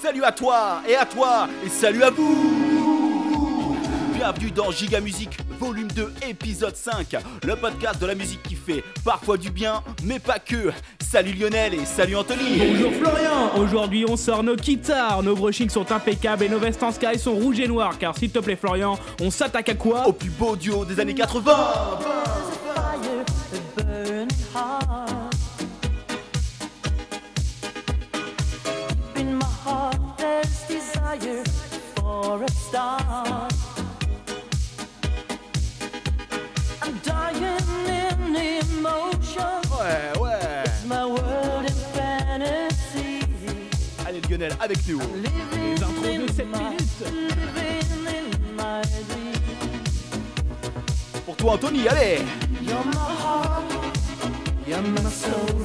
Salut à toi et à toi et salut à vous. Bienvenue dans Giga Musique, volume 2, épisode 5, le podcast de la musique qui fait parfois du bien, mais pas que. Salut Lionel et salut Anthony. Bonjour Florian. Aujourd'hui on sort nos guitares, nos brushings sont impeccables et nos vestes en sky sont rouges et noirs. Car s'il te plaît Florian, on s'attaque à quoi? Au plus beau duo des années 80 desire for a star. I'm dying in emotion. Ouais, ouais My world is fantasy. Allez Lionel, avec nous Living Les intros de in 7 my- minutes Living in my dream. Pour toi Anthony, allez You're my heart, you're my soul.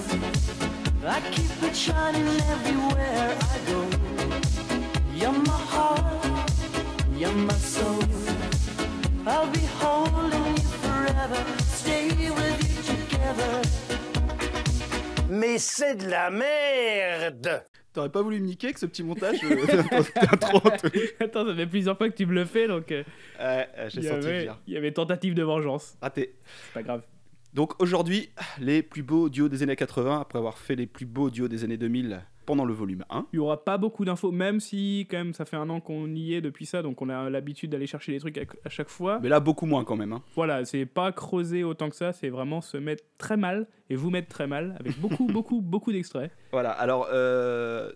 I keep it shining everywhere I go. Mais c'est de la merde T'aurais pas voulu me niquer avec ce petit montage euh, Attends, ça fait plusieurs fois que tu me le fais donc euh, Ouais, euh, j'ai senti avait, venir. il y avait tentative de vengeance. Raté C'est pas grave. Donc aujourd'hui, les plus beaux duos des années 80, après avoir fait les plus beaux duos des années 2000 pendant le volume 1. Il y aura pas beaucoup d'infos, même si quand même ça fait un an qu'on y est depuis ça, donc on a l'habitude d'aller chercher les trucs à, chaque fois. Mais là, beaucoup moins quand même. hein. Voilà, c'est pas creuser autant que ça, c'est vraiment se mettre très mal et vous mettre très mal avec beaucoup, beaucoup, beaucoup d'extraits. Voilà, alors euh,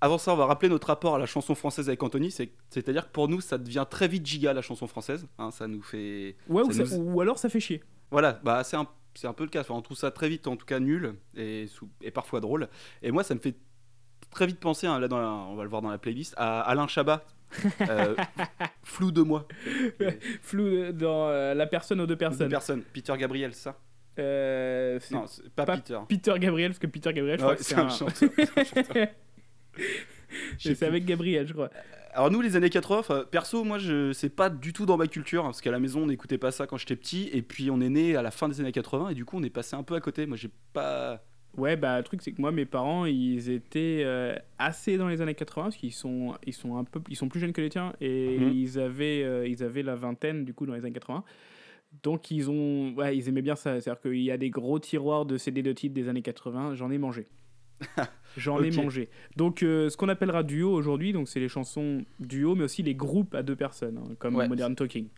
avant ça, on va rappeler notre rapport à la chanson française avec Anthony. c'est- C'est-à-dire que pour nous, ça devient très vite giga la chanson française. hein, ça nous fait. Ouais, ou, ça- ou alors ça fait chier. Voilà, bah, c'est un, c'est un peu le cas. Enfin, on trouve ça très vite, en tout cas, nul et, parfois drôle. Et moi, ça me fait très vite penser, hein, là, dans la- on va le voir dans la playlist, à Alain Chabat. Euh, flou de moi. Flou dans euh, la personne aux deux Personne. personnes. Personne. Peter Gabriel, ça Euh, Non, pas, pas Peter. Peter Gabriel, parce que Peter Gabriel, je Ouais, crois que c'est un un. chanteur. c'est avec Gabriel, je crois. Alors nous les années 80, enfin, perso moi je c'est pas du tout dans ma culture hein, parce qu'à la maison on n'écoutait pas ça quand j'étais petit et puis on est né à la fin des années 80 et du coup on est passé un peu à côté. Moi j'ai pas Ouais, bah le truc c'est que moi mes parents ils étaient euh, assez dans les années 80 parce qu'ils sont ils sont un peu ils sont plus jeunes que les tiens et Mhm. ils avaient euh, ils avaient la vingtaine du coup dans les années 80. Donc ils ont ouais, ils aimaient bien ça, c'est-à-dire qu'il y a des gros tiroirs de CD de titres des années 80, j'en ai mangé. J'en ai mangé. Donc euh, ce qu'on appellera duo aujourd'hui, donc c'est les chansons duo mais aussi les groupes à deux personnes hein, comme Ouais. Modern Talking.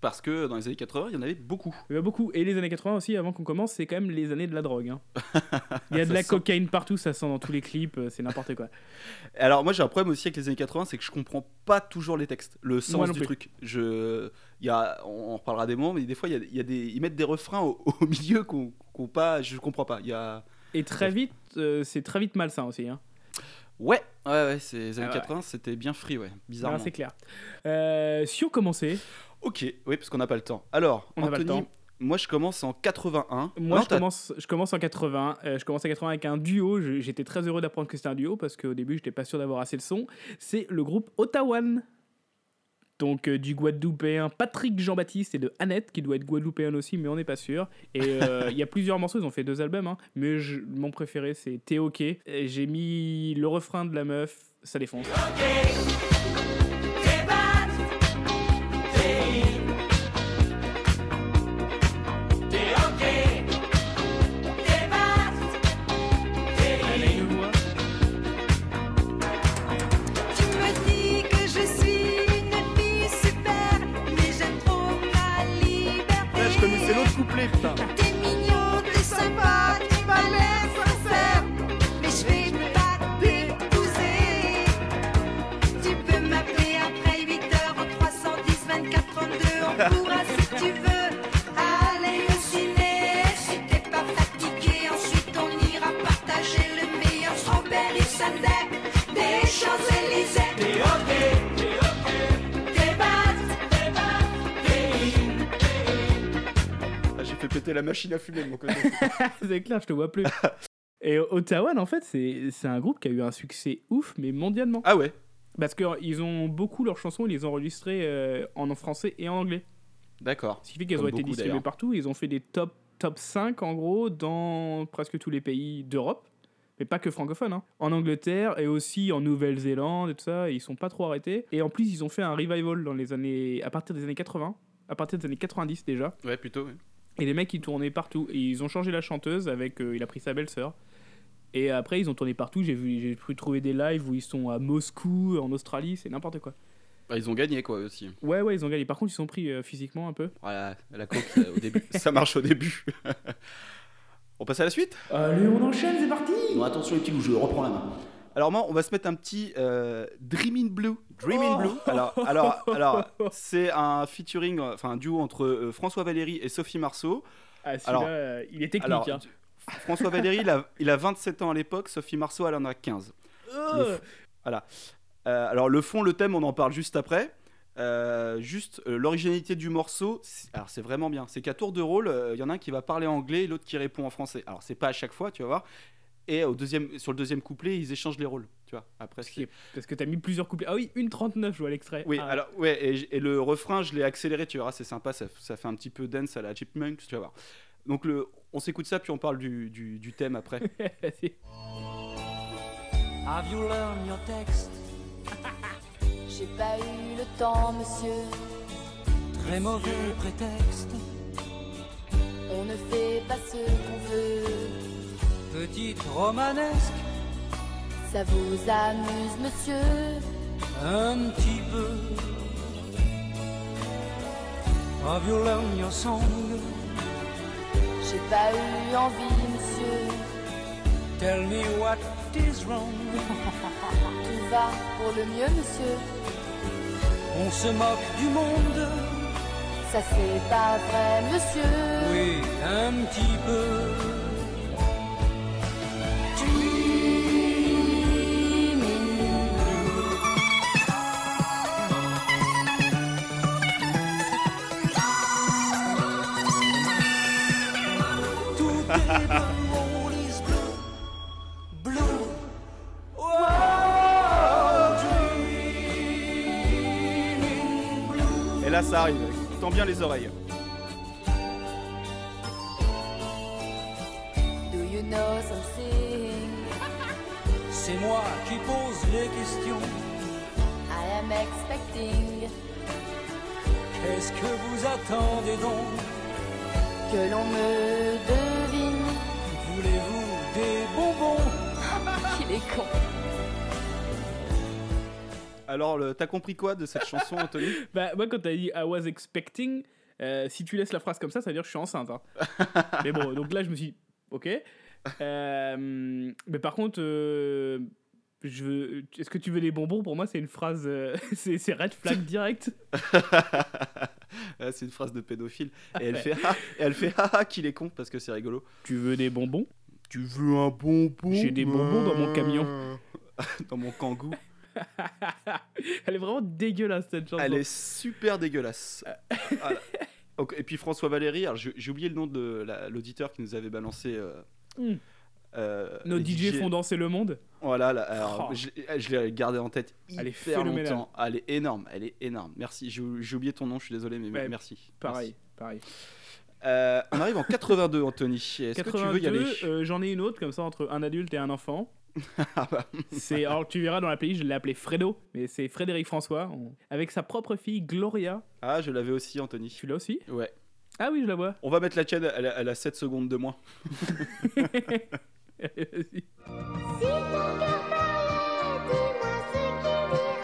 parce que dans les années 80 il y en avait beaucoup. Il y en a beaucoup. Et les années 80 aussi, avant qu'on commence, c'est quand même les années de la drogue. hein. Il y a de la sent. cocaïne partout, ça sent dans tous les clips, euh, c'est n'importe quoi. Alors moi j'ai un problème aussi avec les années 80 c'est que je comprends pas toujours les textes, le sens du plus. truc. Je il y a on en reparlera des moments mais des fois il y a, il y a des ils mettent des refrains au, au milieu qu'on qu'on pas je comprends pas. Il y a Et très vite, euh, c'est très vite malsain aussi. Hein. ouais ouais ouais c'est les années Ah ouais. 80 c'était bien free ouais bizarrement. c'est clair. Euh, si on commençait, OK, oui parce qu'on n'a pas le temps. Alors On pas le Anthony, temps. moi je commence en 81. moi Non, je commence, je commence en 80. euh, je commence en 80 avec un duo. Je- J'étais très heureux d'apprendre que c'était un duo parce qu'au début, j'étais pas sûr d'avoir assez de son. C'est le groupe Ottawan. Donc euh, du Guadeloupéen Patrick Jean-Baptiste et de Annette, qui doit être Guadeloupéen aussi, mais on n'est pas sûr. Et euh, il y a plusieurs morceaux, ils ont fait deux albums, hein, mais mon préféré c'est T'es OK. J'ai mis le refrain de la meuf, ça défonce. La machine à fumer de mon côté. c'est clair, je te vois plus. Et Ottawa, en fait, c'est un groupe qui a eu un succès ouf, mais mondialement. ah ouais, Parce qu'ils ont beaucoup leurs chansons, ils les ont enregistrées euh, en français et en anglais. d'accord. Ce qui fait qu'elles ont été distribuées partout. Ils ont fait des top, top 5 en gros dans presque tous les pays d'Europe. mais pas que francophones, hein. en Angleterre et aussi en Nouvelle-Zélande et tout ça, et ils sont pas trop arrêtés. Et en plus, ils ont fait un revival dans les années, à partir des années 80, à partir des années 90 déjà. Ouais, plutôt. ouais. Et les mecs, ils tournaient partout. Et ils ont changé la chanteuse avec. euh, il a pris sa belle-sœur. Et après, ils ont tourné partout. J'ai vu, j'ai pu trouver des lives où ils sont à Moscou, en Australie, c'est n'importe quoi. Bah, ils ont gagné, quoi, aussi. Ouais, ouais, ils ont gagné. Par contre, ils sont pris euh, physiquement un peu. Voilà, la coke, euh, au début. ça marche au début. on passe à la suite? Allez, on enchaîne, c'est parti Non, attention les petits loups, je reprends la main. Alors moi, on va se mettre un petit euh, Dream in Blue. Dream in Oh. Blue. Alors, alors, alors, c'est un featuring, enfin un duo entre euh, François Valéry et Sophie Marceau. Ah, Alors- euh, il est technique. Alors, hein. François Valéry, il a, il a 27 ans à l'époque. Sophie Marceau, elle en a 15. Euh, Euh, alors le fond, le thème, on en parle juste après. Euh, juste euh, l'originalité du morceau, alors c'est vraiment bien. C'est qu'à tour de rôle, euh, il y en a un qui va parler anglais et l'autre qui répond en français. Alors c'est pas à chaque fois, tu vas voir. Et au deuxième, sur le deuxième couplet, ils échangent les rôles, tu vois. Après, parce, qu'il- parce que t'as mis plusieurs couplets. Ah oui, une 39, je vois l'extrait. Oui, Ah, alors ouais, et, le refrain, je l'ai accéléré, tu verras, c'est sympa, ça, ça fait un petit peu dance à la Chipmunks, tu vas voir. Donc le, on s'écoute ça, puis on parle du, du, du thème après. Have you learned your text? J'ai pas eu le temps, monsieur. Très mauvais prétexte. On ne fait pas ce qu'on veut. Petite romanesque, Ça vous amuse, monsieur un petit peu. Have you learned your song? J'ai pas eu envie, monsieur. Tell me what is wrong. Tout va pour le mieux, monsieur. On se moque du monde, Ça c'est pas vrai, monsieur. oui, un petit peu. Et là, ça arrive. Tends bien les oreilles. Do you know something? C'est moi qui pose les questions. I am expecting Qu'est-ce que vous attendez donc? Que l'on me devine. Voulez-vous des bonbons Qu'il est con. Alors, le- t'as compris quoi de cette chanson, Anthony? Bah, moi, quand t'as dit I was expecting, euh, si tu laisses la phrase comme ça, ça veut dire que je suis enceinte. hein. mais bon, donc là, je me suis dit, ok. Euh, mais par contre, euh, je veux... est-ce que tu veux des bonbons? Pour moi, c'est une phrase, euh, c'est c'est red flag direct. Ah, C'est une phrase de pédophile. Et elle fait ah, et elle fait ah, ah, qu'il est con parce que c'est rigolo. Tu veux des bonbons? Tu veux un bonbon? J'ai des bonbons dans mon camion. dans mon kangou. Elle est vraiment dégueulasse cette chanson. Elle est super dégueulasse. Voilà. Et puis François Valéry, alors j'ai j'ai oublié le nom de la- l'auditeur qui nous avait balancé. euh, Mm. Euh, Nos DJ font danser le monde. Voilà, là, alors, Oh. je, je l'ai gardé en tête Elle est hyper phénoménale. longtemps. Elle est énorme, elle est énorme. Merci, j'ai oublié ton nom, je suis désolé, mais Ouais, merci. Pareil, pareil. Euh, on arrive en 82, Anthony. Est-ce que tu veux y aller 82, euh, j'en ai une autre comme ça entre un adulte et un enfant. Ah bah, C'est alors tu verras dans la playlist, je l'ai appelé Fredo, mais c'est Frédéric François on- avec sa propre fille Gloria. Ah, je l'avais aussi, Anthony. Tu l'as aussi? Ouais. Ah oui, je la vois. On va mettre la tienne, elle a, elle a 7 secondes de moins. Si ton cœur parlait, dis-moi ce qu'il dirait.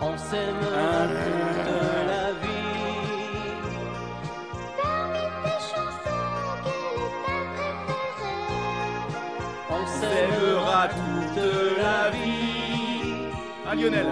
On s'aime toute la vie. Parmi tes chansons, quelle est ta préférée On S'aimera toute la vie. Ah, Lionel.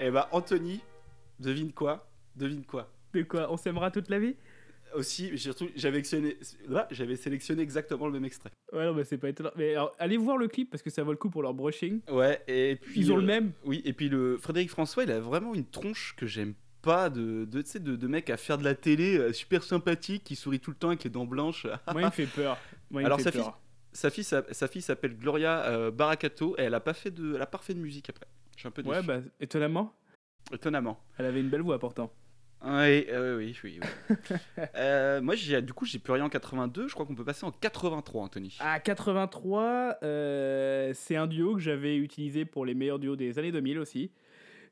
Eh bah, Anthony, devine quoi? Devine quoi? De quoi? On s'aimera toute la vie? Aussi, surtout- j'avais sélectionné, là, j'avais sélectionné exactement le même extrait. Ouais, non, mais c'est pas étonnant. Mais alors, allez voir le clip parce que ça vaut le coup pour leur brushing. Ouais, et puis. Ils ont le euh, même. Oui, et puis le Frédéric François, il a vraiment une tronche que j'aime pas de, de, de, de mec à faire de la télé euh, super sympathique qui sourit tout le temps avec les dents blanches. Moi, il me fait peur. Moi, il Alors, me sa fait fille- peur. Sa fille, sa, sa fille s'appelle Gloria euh, Baracato et elle a pas fait de, elle a pas refait de musique après. Je suis un peu déçu. Ouais, bah, étonnamment, Étonnamment. elle avait une belle voix pourtant. Oui, euh, oui, oui. oui. Euh, moi, j'ai, du coup, j'ai plus rien en 82. Je crois qu'on peut passer en 83, Anthony. À 83, euh, c'est un duo que j'avais utilisé pour les meilleurs duos des années 2000 aussi.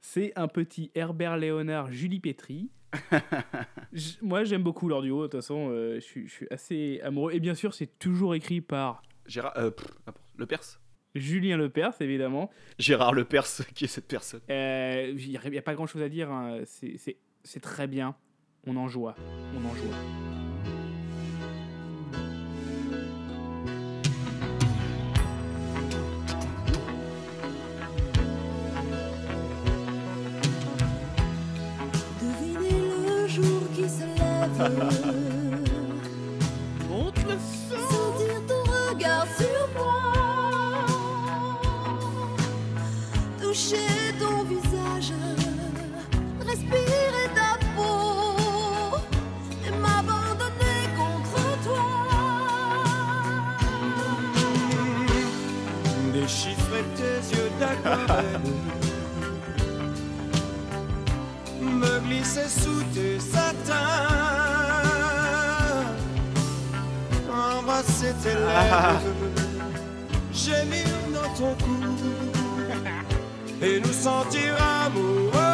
C'est un petit Herbert Léonard, Julie Petri. Moi, j'aime beaucoup leur duo. De toute façon, je suis assez amoureux. Et bien sûr, c'est toujours écrit par Gérard, euh, pff, n'importe- le Perse. Julien Lepers, évidemment. Gérard Le Perse, qui est cette personne. Euh, Il n'y a, pas grand chose à dire. hein. C'est- C'est c'est très bien. On en joie. On en joie. Devinez le jour Toucher ton visage. Respirer ta peau. Et m'abandonner contre toi. Déchiffrer tes yeux d'aquarelle Me glisser sous tes satins Embrasser tes lèvres Gémir dans ton cou Et nous sentir amoureux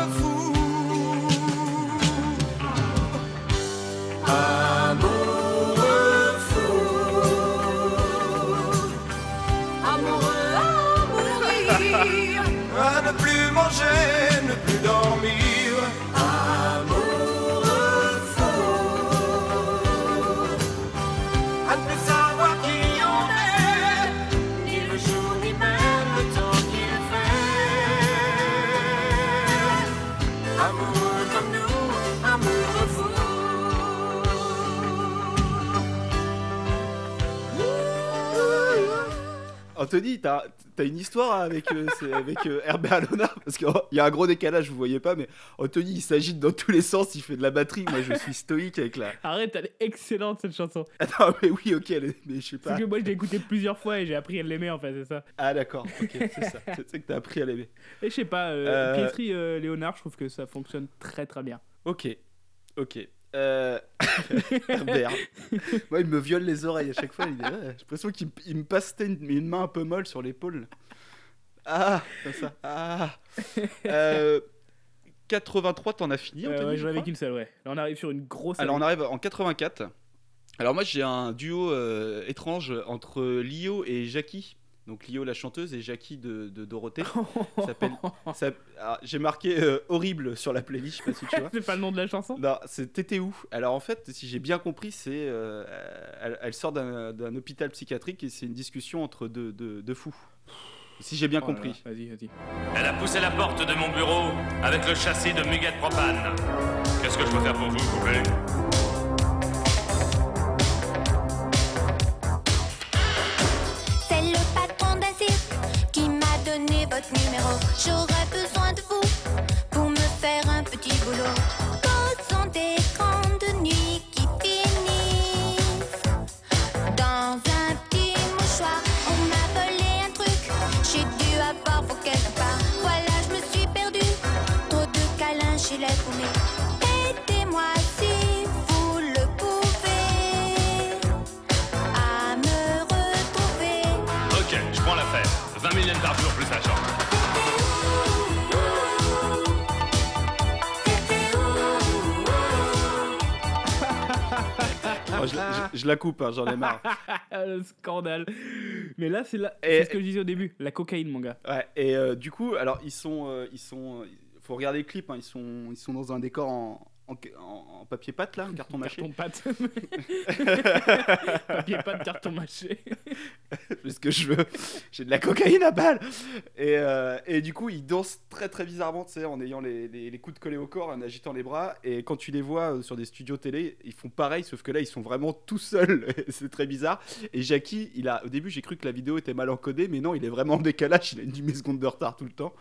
Anthony, t'as as une histoire avec, euh, avec euh, Herbert Léonard Parce qu'il y a un gros décalage, vous voyez pas, mais Anthony, il s'agite dans tous les sens, il fait de la batterie. Moi, je suis stoïque avec la. Arrête, elle est excellente cette chanson. Ah non, mais oui, ok, elle est- mais je sais pas. Parce que moi, je l'ai écoutée plusieurs fois et j'ai appris à l'aimer en fait, c'est ça. Ah d'accord, ok, c'est ça. C'est que t'as appris à l'aimer. Et je sais pas, euh, Euh, Pietri Léonard, je trouve que ça fonctionne très très bien. Ok, ok. Euh... Herbert. Moi, il me viole les oreilles à chaque fois. J'ai l'impression qu'il me- passe une, une main un peu molle sur l'épaule. Ah, comme ça. Ah. Euh, 83, t'en as fini, Euh, ouais, je j'en avais qu'une seule, ouais. Là, on arrive sur une grosse. Alors, on arrive en 84. Alors, moi, j'ai un duo euh, étrange entre Lio et Jackie. Donc, Lio, la chanteuse, et Jackie de, de Dorothée. Ça s'appelle- ça- ah, J'ai marqué euh, horrible sur la playlist, je sais pas si tu vois. c'est pas le nom de la chanson? Non, c'est Tétéou. Alors en fait, si j'ai bien compris, c'est euh, elle, elle sort d'un d'un hôpital psychiatrique et c'est une discussion entre deux, deux- deux fous. Si j'ai bien Oh compris. là, Vas-y, vas-y. Elle a poussé la porte de mon bureau avec le châssis de Muguet Propane. Qu'est-ce que je peux faire pour vous, vous je, la- coupe, hein, j'en ai marre. le scandale. Mais là, c'est la... Ce que je disais au début. La cocaïne, mon gars. Ouais, et euh, du coup, alors ils sont, euh, ils sont, euh, faut regarder le clip. hein, ils sont, ils sont dans un décor en, en, papier pâte là, en carton mâché. Carton pâte. Papier pâte, carton mâché. C'est ce que je veux. J'ai de la cocaïne à balle. Et, euh, et du coup, ils dansent très très bizarrement, tu sais, en ayant les, les, les coudes collés au corps, en agitant les bras. Et quand tu les vois euh, sur des studios télé, ils font pareil, sauf que là, ils sont vraiment tout seuls. C'est très bizarre. Et Jackie, il a, au début, j'ai cru que la vidéo était mal encodée, mais non, il est vraiment en décalage. Il a une demi-seconde de retard tout le temps.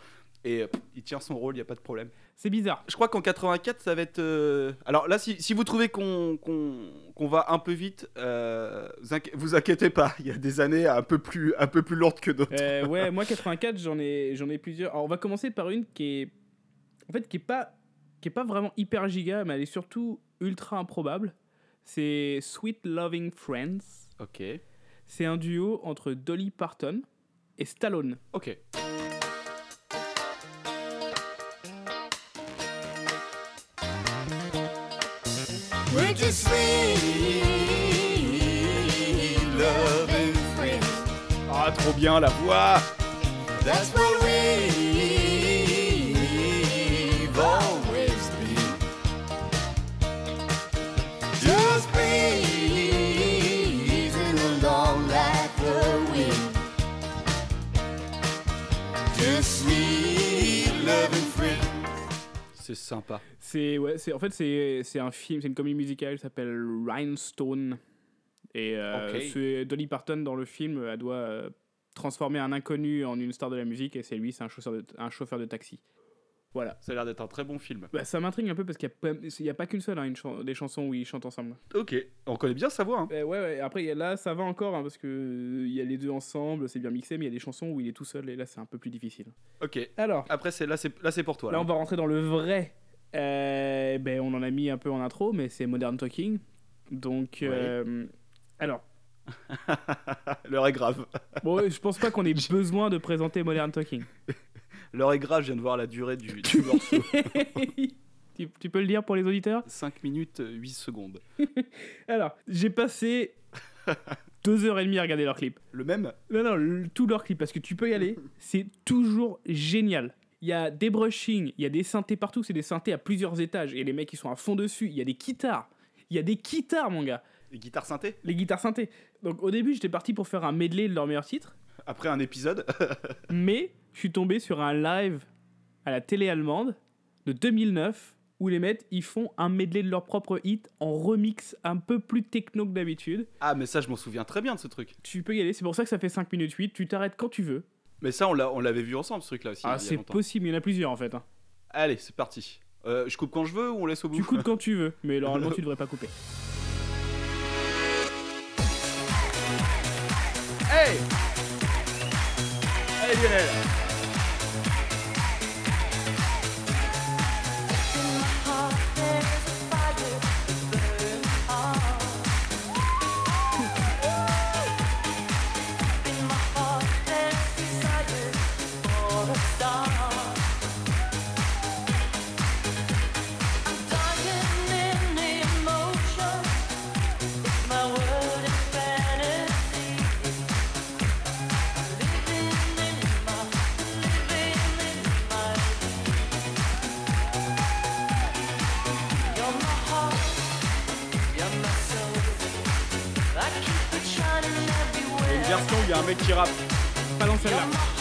Et il tient son rôle, il n'y a pas de problème. C'est bizarre. Je crois qu'en 84, ça va être. euh, Alors là, si, si vous trouvez qu'on qu'on qu'on va un peu vite, euh, vous, inqui- vous inquiétez pas. Il y a des années un peu plus, un peu plus lourdes que d'autres. Euh, ouais, moi 84, j'en ai, j'en ai plusieurs. Alors on va commencer par une qui est, en fait, qui est pas, qui est pas vraiment hyper giga, mais elle est surtout ultra improbable. C'est Sweet Loving Friends. Ok. C'est un duo entre Dolly Parton et Stallone. Ok. Friends. Ah, trop bien la voix. That's what we've always been. Just breezing along like the wind. Just sweet loving friends. C'est sympa. C'est ouais, c'est en fait c'est c'est un film, c'est une comédie musicale, elle s'appelle Rhinestone. Et euh, c'est Dolly Parton dans le film, elle doit euh, transformer un inconnu en une star de la musique et c'est lui, c'est un chauffeur de un chauffeur de taxi. Voilà. Ça a l'air d'être un très bon film. Bah, ça m'intrigue un peu parce qu'il n'y a, a pas qu'une seule, hein, une chan- des chansons où ils chantent ensemble. Ok. On connaît bien sa voix. Hein. Euh, ouais, ouais, après il y a- là ça va encore hein, parce que euh, y a les deux ensemble, c'est bien mixé, mais il y a des chansons où il est tout seul et là c'est un peu plus difficile. Ok. Alors, Après, là, c'est là, c'est pour toi. là Là. on va rentrer dans le vrai. Euh, ben, on en a mis un peu en intro, mais c'est Modern Talking. Donc, euh, alors, L'heure est grave. bon, je pense pas qu'on ait besoin de présenter Modern Talking. L'heure est grave. Je viens de voir la durée du, du morceau. tu, tu peux le dire pour les auditeurs? 5 minutes euh, 8 secondes. Alors, j'ai passé deux heures et demie à regarder leur clip. Le même? Non, non, le- tout leur clip, parce que tu peux y aller, c'est toujours génial. Il y a des brushings, il y a des synthés partout, c'est des synthés à plusieurs étages, et les mecs ils sont à fond dessus, il y a des guitares. Il y a des guitares, mon gars. Les guitares synthé Les guitares synthés. Donc au début, j'étais parti pour faire un medley de leurs meilleurs titres, Après un épisode. mais je suis tombé sur un live à la télé allemande de 2009 où les mecs ils font un medley de leurs propres hits en remix un peu plus techno que d'habitude. ah, mais ça, je m'en souviens très bien de ce truc. Tu peux y aller, c'est pour ça que ça fait 5 minutes 8, tu t'arrêtes quand tu veux. Mais ça, on l'a- on l'avait vu ensemble, ce truc-là aussi. Ah, c'est possible, il y en a plusieurs en fait. hein. Allez, c'est parti. Euh, je coupe quand je veux ou on laisse au bout? Tu coupes quand tu veux, mais normalement tu devrais pas couper. Hey Allez Lionel version où il y a un mec qui rappe. Pas dans celle-là.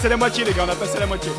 Passé la moitié, les gars, on a passé la moitié.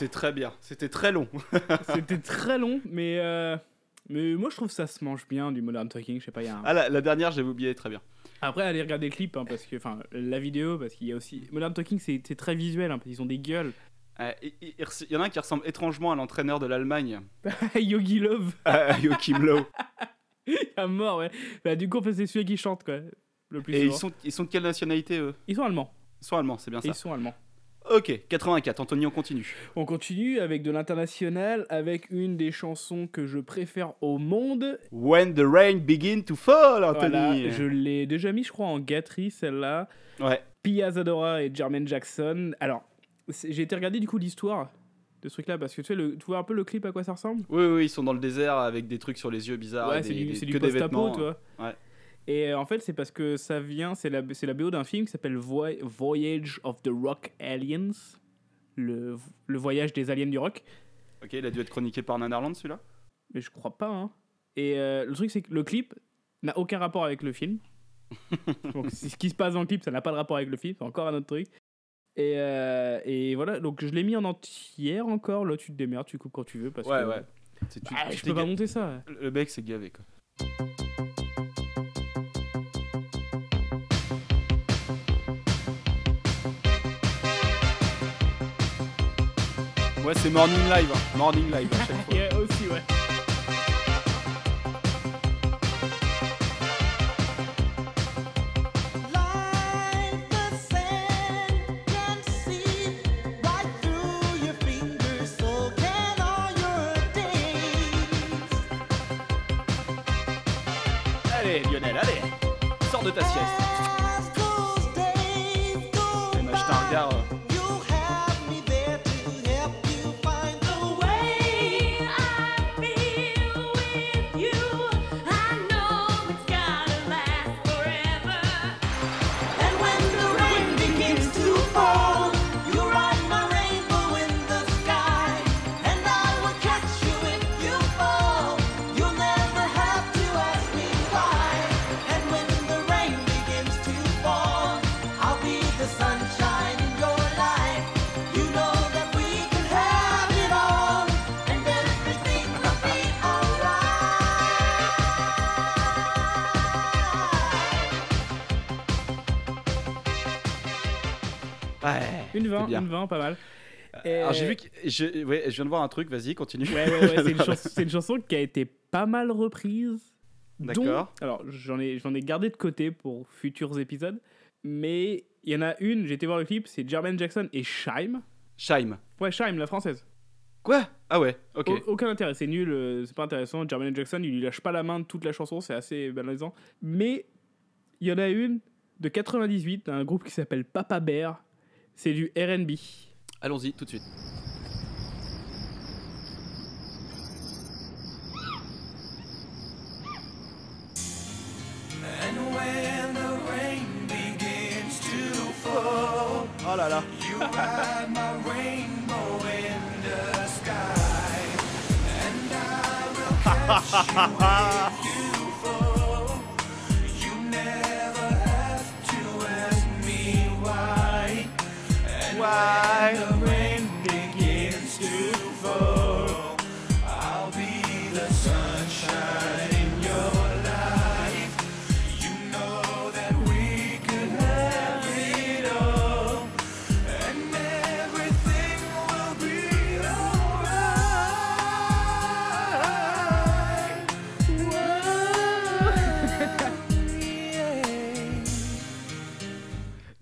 C'était très bien, c'était très long. C'était très long, mais, euh, mais moi je trouve que ça se mange bien du Modern Talking. Je sais pas, il y a un- Ah, la, la dernière, j'avais oublié, très bien. Après, allez regarder le clip, hein, parce que, enfin, la vidéo, parce qu'il y a aussi. Modern Talking, c'est très visuel, hein, parce qu'ils ont des gueules. Euh, Il y en a un qui ressemble étrangement à l'entraîneur de l'Allemagne, Yogi Love, à Joachim Low. à mort, ouais. Bah, du coup, en fait, c'est celui qui chante, quoi. Le plus Et ils souvent. sont, ils sont de quelle nationalité, eux? Ils sont allemands. Ils sont allemands, c'est bien ça. Ils sont allemands. Ok, 84, Anthony, on continue. On continue avec de l'international, avec une des chansons que je préfère au monde. When the rain begin to fall, Anthony. Voilà, je l'ai déjà mis, je crois, en gâterie, celle-là. Ouais. Pia Zadora et Jermaine Jackson. Alors, j'ai été regarder du coup l'histoire de ce truc-là, parce que tu, sais, le, tu vois un peu le clip à quoi ça ressemble? Oui, oui, ils sont dans le désert avec des trucs sur les yeux bizarres. Ouais, c'est du, que du des vêtements. tu vois. Ouais. Et euh, en fait, c'est parce que ça vient, c'est la, c'est la BO d'un film qui s'appelle Voy- Voyage of the Rock Aliens, le, le voyage des aliens du rock. Ok, il a dû être chroniqué par Nanarland celui-là? Mais je crois pas, hein. Et euh, le truc, c'est que le clip n'a aucun rapport avec le film. donc, ce qui se passe dans le clip, ça n'a pas de rapport avec le film, c'est encore un autre truc. Et, euh, et voilà, donc je l'ai mis en entière encore. Là, tu te démerdes, tu coupes quand tu veux. Parce Ouais, que, ouais. C'est- tu- Ah, tu je peux pas monter ça. Le mec s'est gavé quoi. Ouais, c'est Morning Live. hein. Morning Live à chaque fois. Yeah, aussi, ouais. Allez, Lionel, allez Sors de ta sieste. Une 20, C'est bien. une 20, pas mal. Et- Alors j'ai vu que je, ouais, je viens de voir un truc, vas-y, continue. Ouais, ouais, ouais, c'est une, chanson- c'est une chanson qui a été pas mal reprise. dont- D'accord. Alors, j'en ai, j'en ai gardé de côté pour futurs épisodes. Mais il y en a une, j'ai été voir le clip, c'est Jermaine Jackson et Shime. Shime. Ouais, Shime, la française. Quoi? Ah ouais, ok. Au- aucun intérêt, c'est nul, euh, c'est pas intéressant. Jermaine Jackson, il lui lâche pas la main de toute la chanson, c'est assez banalisant. Mais il y en a une de 98, un groupe qui s'appelle Papa Bear. C'est du RB. Allons-y tout de suite. And when the rain begins to fall, Oh là là. And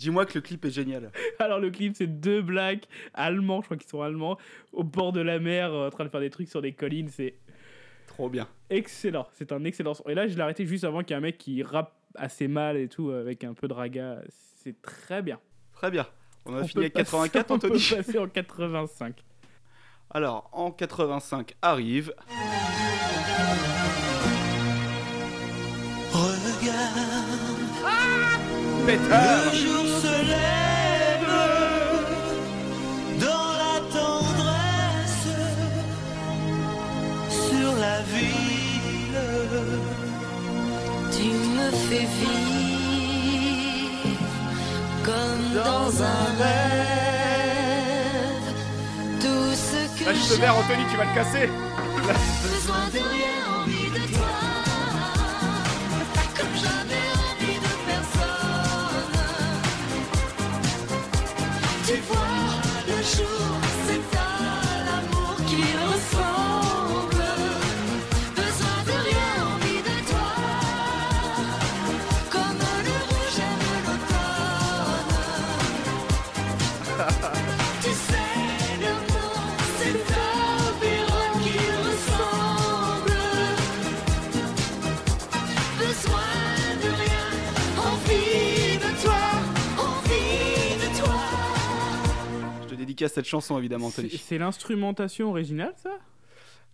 Dis-moi que le clip est génial. Alors le clip, c'est deux blacks allemands, je crois qu'ils sont allemands, au bord de la mer, euh, en train de faire des trucs sur des collines. C'est Trop bien. excellent. C'est un excellent son. Et là, je l'ai arrêté juste avant qu'il y ait un mec qui rappe assez mal et tout, avec un peu de raga. C'est très bien. Très bien. On a On fini passer- 84, On peut Anthony. passer en 85. Alors, en 85 arrive. Regarde, Peter le jour me fais vivre comme dans un rêve. Tout ce que Lâche ce verre, Anthony, tu vas le casser. j'ai besoin de rien, envie de toi. Comme j'avais envie de personne. Tu vois, le jour, dédicace cette chanson, évidemment, Anthony. c'est l'instrumentation originale, ça?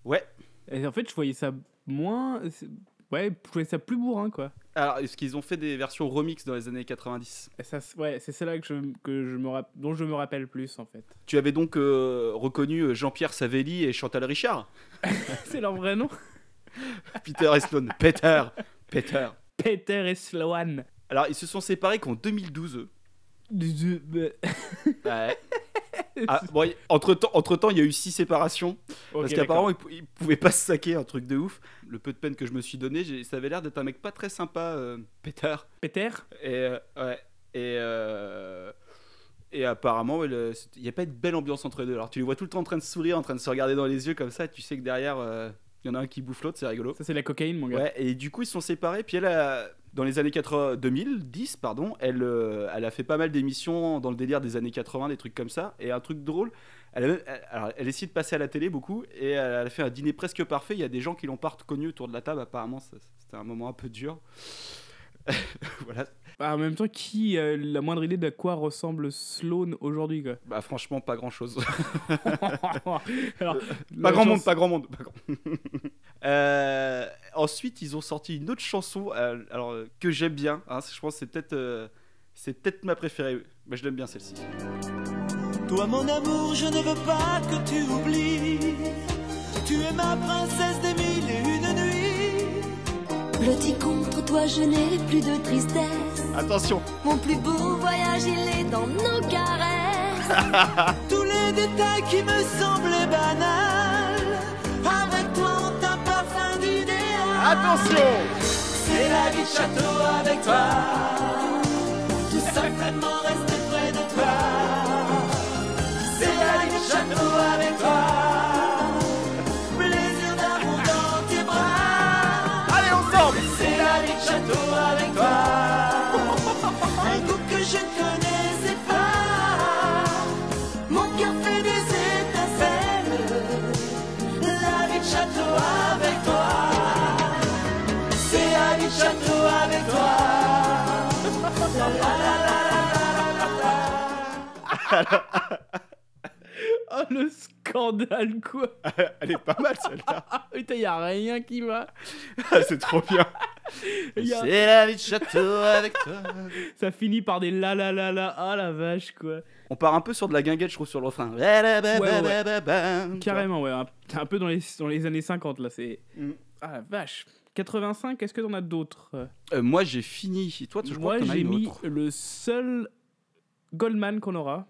Ouais. Et en fait, je voyais ça moins. Ouais, je voyais ça plus bourrin, quoi. Alors, est-ce qu'ils ont fait des versions remix dans les années 90 Et ça, c'est- ouais, c'est celle-là que je, que je me rap- dont je me rappelle plus, en fait. Tu avais donc euh, reconnu euh, Jean-Pierre Savelli et Chantal Richard? C'est leur vrai nom Peter et Sloan. Peter Peter. Peter et Sloan. Alors, ils se sont séparés qu'en 2012. eux. Ouais. Ah, bon, y- entre-temps, entre-temps, il y a eu six séparations. parce qu'apparemment, ils, pou- ils pouvaient pas se saquer, un truc de ouf. Le peu de peine que je me suis donné, ça avait l'air d'être un mec pas très sympa, euh, Peter. Peter? Et, euh, ouais. Et, euh, et apparemment, il n'y a pas une belle ambiance entre les deux. Alors, tu les vois tout le temps en train de sourire, en train de se regarder dans les yeux comme ça. et Tu sais que derrière, euh, il y en a un qui bouffe l'autre, c'est rigolo. Ça, c'est la cocaïne, mon gars. Ouais, et du coup, ils se sont séparés. Puis elle, a- dans les années 80, 2010, pardon, elle, euh, elle a fait pas mal d'émissions dans le délire des années 80, des trucs comme ça. Et un truc drôle, elle, a elle- alors, elle essaie de passer à la télé beaucoup. Et elle a fait un dîner presque parfait. Il y a des gens qui l'ont pas reconnu autour de la table. Apparemment, c'était un moment un peu dur. voilà. Ah, en même temps, qui a la moindre idée de à quoi ressemble Sloan aujourd'hui, quoi? Bah, franchement, pas grand chose. Alors, pas grand monde, chance- pas grand monde. pas grand- Euh, ensuite, ils ont sorti une autre chanson euh, alors, euh, que j'aime bien. hein, je pense que c'est peut-être euh, c'est peut-être ma préférée. Mais je l'aime bien celle-ci. Toi mon amour, je ne veux pas que tu oublies. Tu es ma princesse des mille et une nuits. Blotti contre toi, je n'ai plus de tristesse. Attention Mon plus beau voyage, il est dans nos caresses. Tous les détails qui me semblaient banals. Attention C'est la vie de château avec toi. oh le scandale quoi. Elle est pas mal celle-là. Putain y'a rien qui va. Ah, c'est trop bien. C'est la vie de château avec toi. Ça finit par des la la la la. Ah la vache quoi. On part un peu sur de la guinguette je trouve sur le refrain. Carrément ouais un, un peu dans les, années 50 là c'est... Mm. Ah la vache. 85, est-ce que t'en as d'autres? Euh, moi, j'ai fini. Toi, je crois Moi que t'en as j'ai mis autre. le seul Goldman qu'on aura.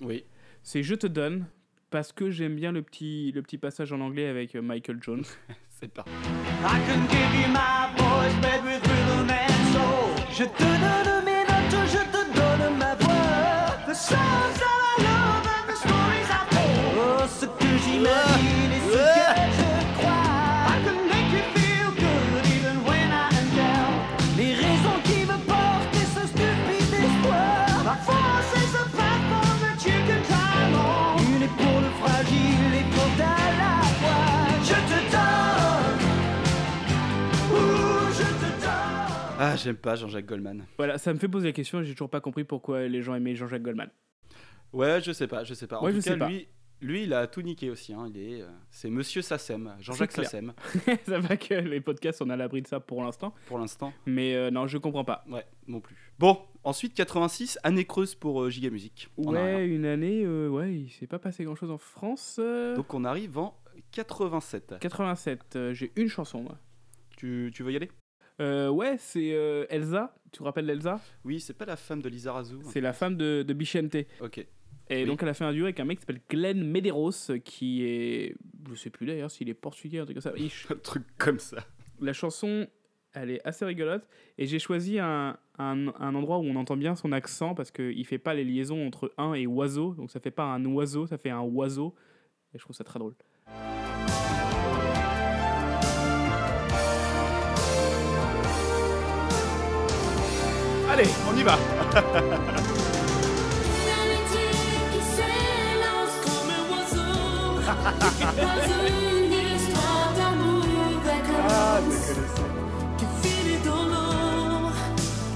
Oui. C'est Je te donne. Parce que j'aime bien le petit, le petit passage en anglais avec euh, Michael Jones. C'est parti. I can give you my voice, with rhythm and soul. Je te donne mes notes, je te donne ma voix. The songs that I love and the stories I told. Oh, ce que j'imagine j'aime pas Jean-Jacques Goldman. Voilà, ça me fait poser la question et j'ai toujours pas compris pourquoi les gens aimaient Jean-Jacques Goldman. Ouais, je sais pas, je sais pas. En Ouais, tout je cas, sais pas. lui, lui, il a tout niqué aussi. Hein. Il est, euh, c'est Monsieur Sassem, Jean-Jacques. Sassem, ça va que les podcasts, on a l'abri de ça pour l'instant. pour l'instant. Mais euh, non, je comprends pas. Ouais, non plus. Bon, ensuite 86, année creuse pour euh, Giga Music. Ouais, une année, euh, ouais, il s'est pas passé grand chose en France. Donc on arrive en 87. 87, euh, j'ai une chanson, moi. Tu, tu veux y aller? Euh, ouais, c'est euh, Elsa. Tu te rappelles d'Elsa? Oui, c'est pas la femme de Lisa Razou. C'est la femme de, de Bichente. Ok. Et Oui. donc, elle a fait un duo avec un mec qui s'appelle Glenn Medeiros, qui est. Je sais plus d'ailleurs s'il est portugais, un truc comme ça. Un truc comme ça. La chanson, elle est assez rigolote. Et j'ai choisi un, un, un endroit où on entend bien son accent parce qu'il fait pas les liaisons entre un et oiseau. Donc, ça fait pas un oiseau, ça fait un oiseau. Et je trouve ça très drôle. Allez, on y va. Finit dans l'eau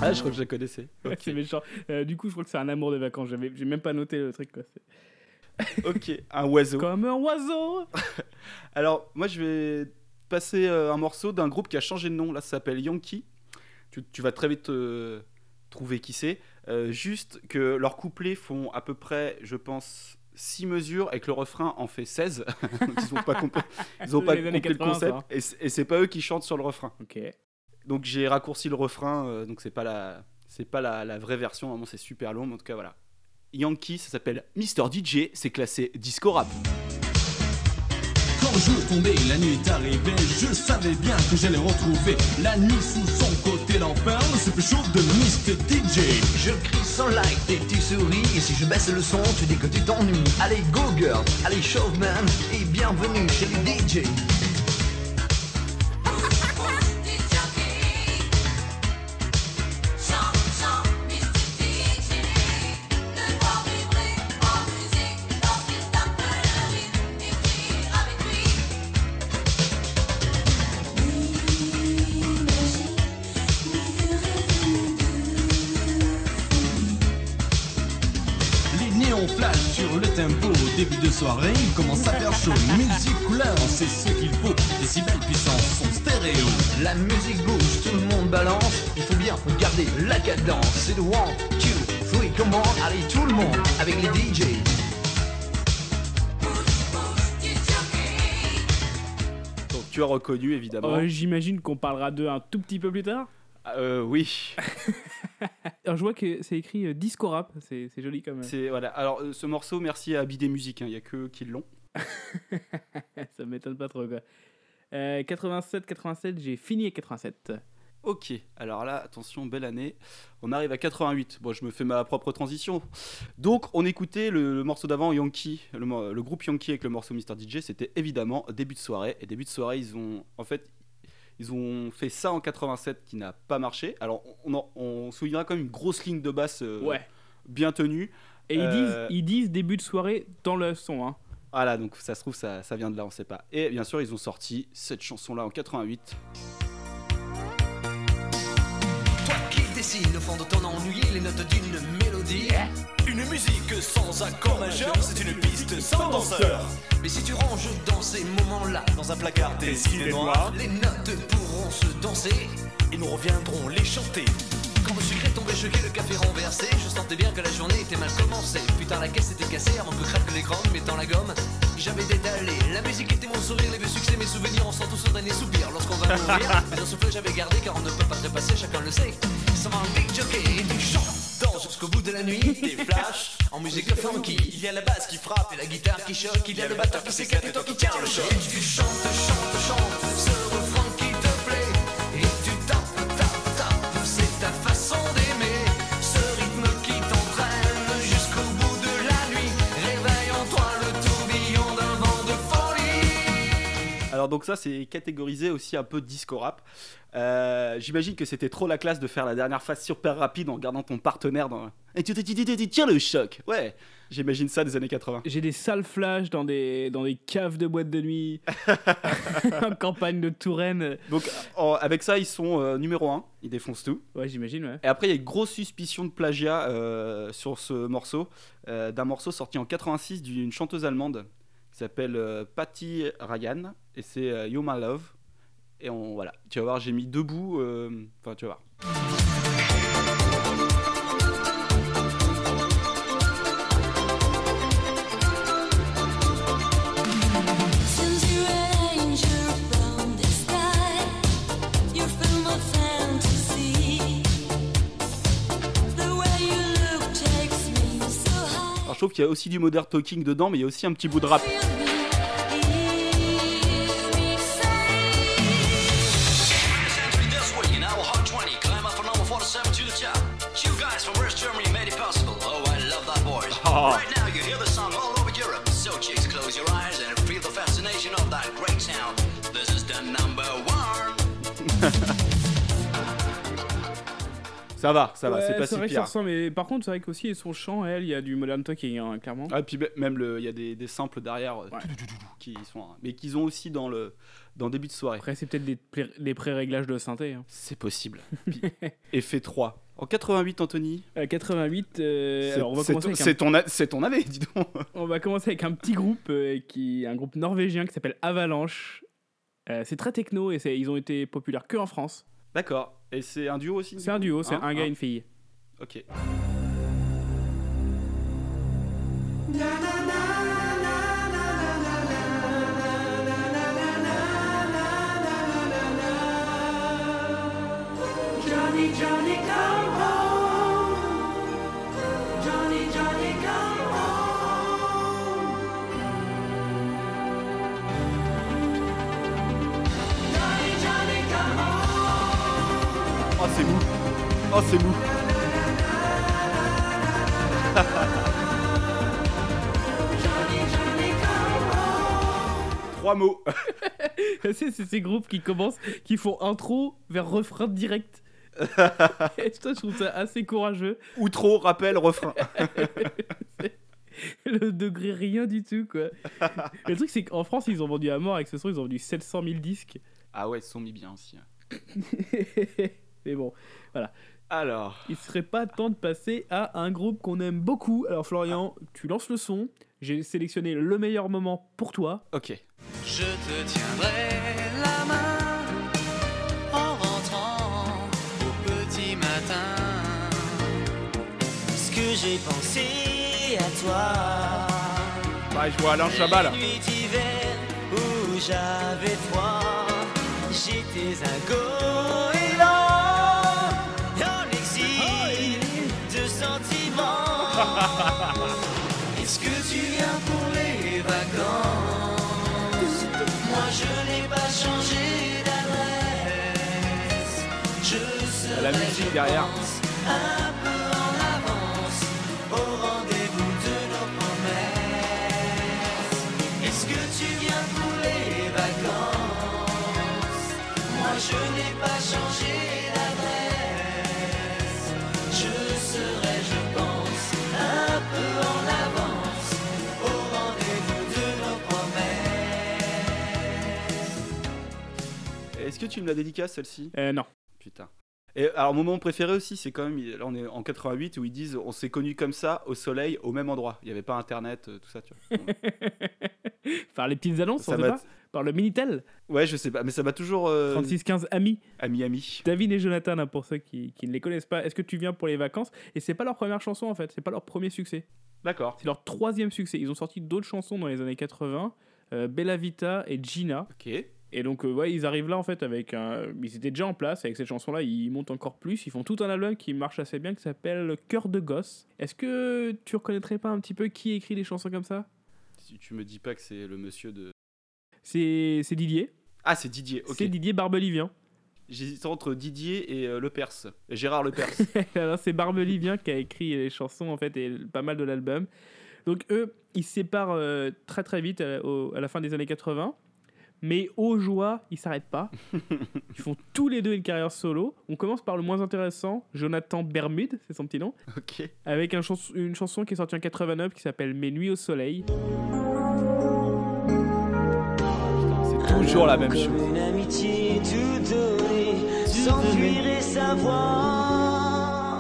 Ah, je crois que je la connaissais. C'est méchant. Euh, du coup, je crois que c'est un amour de vacances. J'avais, j'ai même pas noté le truc. Quoi. Ok, un oiseau. Comme un oiseau. Alors, moi, je vais passer euh, un morceau d'un groupe qui a changé de nom. Là, ça s'appelle Yankee. Tu, tu vas très vite euh, trouver qui c'est. Euh, juste que leurs couplets font à peu près, je pense, 6 mesures et que le refrain en fait 16. Donc, ils n'ont pas compris, ils ont pas compris le 80, concept. ça. Et c'est- Et c'est pas eux qui chantent sur le refrain. Ok. Donc, j'ai raccourci le refrain. euh, donc, c'est pas la. C'est pas la, la vraie version, vraiment c'est super long, mais en tout cas voilà. Yankee, ça s'appelle Mister DJ, c'est classé disco rap. Quand le jour tombait, la nuit est arrivée, je savais bien que j'allais retrouver la nuit sous son côté. L'enfer, c'est plus chaud de Mr. DJ. Je crie sans like et tu souris. Et si je baisse le son tu dis que tu t'ennuies. Allez go girl, allez showman Et bienvenue chez les DJ C'est le one, two, three, comment Allez tout le monde avec les DJ Donc tu as reconnu évidemment. Euh, j'imagine qu'on parlera d'eux un tout petit peu plus tard. Euh, oui. Alors, je vois que c'est écrit euh, disco rap. C'est, joli comme. C'est voilà. Alors euh, ce morceau, merci à Bidé Musique. Il y a que eux qui l'ont. Ça m'étonne pas trop quoi. Euh, 87, 87, j'ai fini avec 87. Ok. Alors là, attention, belle année. On arrive à 88. Bon, je me fais ma propre transition. Donc on écoutait le, le morceau d'avant, Yankee, le, groupe Yankee avec le morceau Mr DJ. C'était évidemment début de soirée. Et début de soirée, ils ont en fait. Ils ont fait ça en 87 qui n'a pas marché. Alors on, en- on soulignera quand même une grosse ligne de basse euh, Ouais. bien tenue. Et ils, Euh, disent, ils disent début de soirée dans le son. Hein. Voilà, donc ça se trouve, ça, ça vient de là, on sait pas. Et bien sûr, ils ont sorti cette chanson-là en 88. Ici le fond de ton ennui, les notes d'une mélodie. Une musique sans accord majeur, c'est une piste sans danseur. Mais si tu ranges dans ces moments-là, Dans un placard dessiné noir, les notes pourront se danser. et nous reviendrons les chanter. Est tombé choqué, le café renversé, je sentais bien que la journée était mal commencée. Putain, la caisse était cassée avant que craque les grandes, mettant la gomme. J'avais détalé, la musique était mon sourire, les vieux succès, mes souvenirs, on sent tous ce dernier soupir lorsqu'on va mourir. Mais un souffle j'avais gardé car on ne peut pas trépasser, chacun le sait. Ça va un big jockey et tu chantes jusqu'au bout de la nuit. Des flashs En musique funky, Il y a la basse qui frappe et la guitare qui choque, il y a le batteur qui s'éclate et toi qui tiens le choc. Et tu chantes, chantes, chantes ce Alors donc ça c'est catégorisé aussi un peu disco rap. Euh, J'imagine que c'était trop la classe de faire la dernière phase super rapide en gardant ton partenaire dans... Et tu tiens le choc Ouais, j'imagine ça des années 80. J'ai des sales flashs dans des, dans des caves de boîtes de nuit, en campagne de Touraine. Donc en- avec ça ils sont euh, numéro 1, ils défoncent tout. Ouais, j'imagine, ouais. Et après il y a une grosse suspicion de plagiat euh, sur ce morceau, euh, d'un morceau sorti en 86 d'une chanteuse allemande s'appelle euh, Patty Ryan et c'est euh, You My Love. Et on, voilà, tu vas voir, j'ai mis deux bouts, euh, enfin tu vas voir. Je trouve qu'il y a aussi du modern talking dedans, mais il y a aussi un petit bout de rap. Ça va, ça va, Ouais, c'est pas si vrai que ça pire. ressemble, mais par contre, c'est vrai qu'aussi son chant, elle, il y a du modern talking, hein, clairement. Ah, et puis même le- il y a des, des samples derrière euh, Ouais. qui sont, mais qu'ils ont aussi dans le dans début de soirée. Après, c'est peut-être des, des pré-réglages de synthé. hein. C'est possible. Puis, effet 3. En 88, Anthony. Euh, 88, euh, c'est- alors on va, commencer un, c'est ton, a- c'est ton année, dis donc. on va commencer avec un petit groupe, euh, qui, un groupe norvégien qui s'appelle Avalanche. Euh, c'est très techno et ils ont été populaires que en France. D'accord. Et c'est un duo aussi. C'est un duo, c'est Hein, un gars et hein. une fille. Ok. Johnny, Johnny, come Oh, c'est mou. Trois mots. c'est c'est ces groupes qui commencent, qui font intro vers refrain direct. et je trouve ça assez courageux. Outro, rappel, refrain. Le degré rien du tout, quoi. Le truc, c'est qu'en France, ils ont vendu à mort avec ce son, ils ont vendu 700 000 disques. Ah ouais, ils se sont mis bien aussi. Mais bon, Alors. il serait pas temps de passer à un groupe qu'on aime beaucoup. Alors, Florian, tu lances le son. J'ai sélectionné le meilleur moment pour toi. Ok. Je te tiendrai la main en rentrant au petit matin. Ce que j'ai pensé à toi. Ouais, je vois Alain Chabat là. Où j'avais froid, j'étais un goéland derrière. un peu en avance au rendez-vous de nos promesses. Est-ce que tu viens pour les vacances Moi je n'ai pas changé d'adresse. Je serai, je pense, un peu en avance au rendez-vous de nos promesses. Est-ce que tu me la dédicaces celle-ci? Euh, non. Putain. Et alors, mon moment préféré aussi, c'est quand même, là on est en 88 où ils disent on s'est connus comme ça, au soleil, au même endroit. Il n'y avait pas internet, euh, tout ça, tu vois. Par les petites annonces, Ça on sait pas Par le Minitel Ouais, je sais pas, mais ça m'a toujours. euh, 3615 Ami. Ami, ami. David et Jonathan, hein, pour ceux qui, qui ne les connaissent pas, est-ce que tu viens pour les vacances? Et c'est pas leur première chanson en fait, c'est pas leur premier succès. D'accord. C'est leur troisième succès. Ils ont sorti d'autres chansons dans les années 80, euh, Bella Vita et Gina. Ok. Et donc, euh, ouais, ils arrivent là en fait avec un. Ils étaient déjà en place avec cette chanson-là, ils montent encore plus. Ils font tout un album qui marche assez bien qui s'appelle Cœur de gosse. Est-ce que tu reconnaîtrais pas un petit peu qui écrit des chansons comme ça? Si tu me dis pas que c'est le monsieur de. C'est c'est Didier. Ah, c'est Didier, ok. C'est Didier Barbelivien. J'hésite entre Didier et euh, Le Perse. Gérard Le Perse. Alors, c'est Barbelivien qui a écrit les chansons en fait et pas mal de l'album. Donc eux, ils se séparent euh, très très vite à, au- à la fin des années 80. Mais aux joies, ils s'arrêtent pas. Ils font tous les deux une carrière solo. On commence par le moins intéressant, Jonathan Bermude, c'est son petit nom, ok. avec un chans- une chanson qui est sortie en 89 qui s'appelle Mes nuits au soleil. C'est toujours la même chose. Une amitié tout donnée, sans fuir et savoir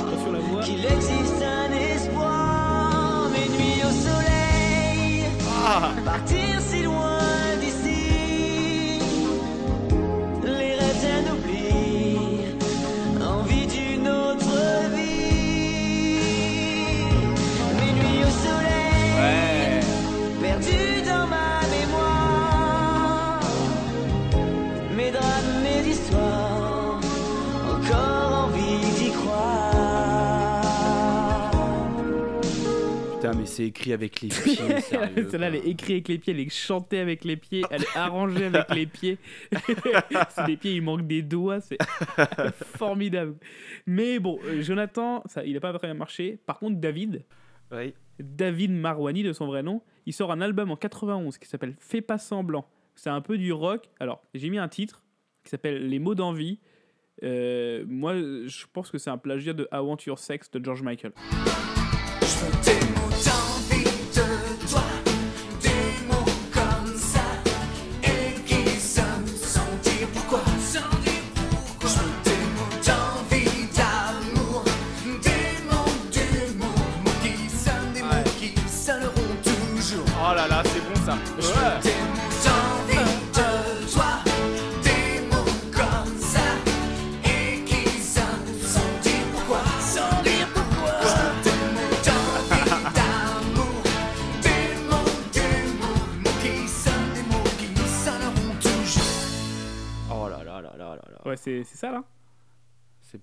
qu'il existe un espoir. Mes nuits au soleil, partir mais c'est écrit avec les pieds. Celle-là, elle est écrite avec les pieds, elle est chantée avec les pieds, elle est arrangée avec les pieds. c'est des pieds, il manque des doigts, c'est formidable. Mais bon, euh, Jonathan, ça, il n'a pas vraiment marché. Par contre, David. David Marouani de son vrai nom, il sort un album en 91 qui s'appelle Fais pas semblant. C'est un peu du rock. Alors, j'ai mis un titre qui s'appelle Les mots d'envie. Euh, moi, je pense que c'est un plagiat de I Want Your Sex de George Michael.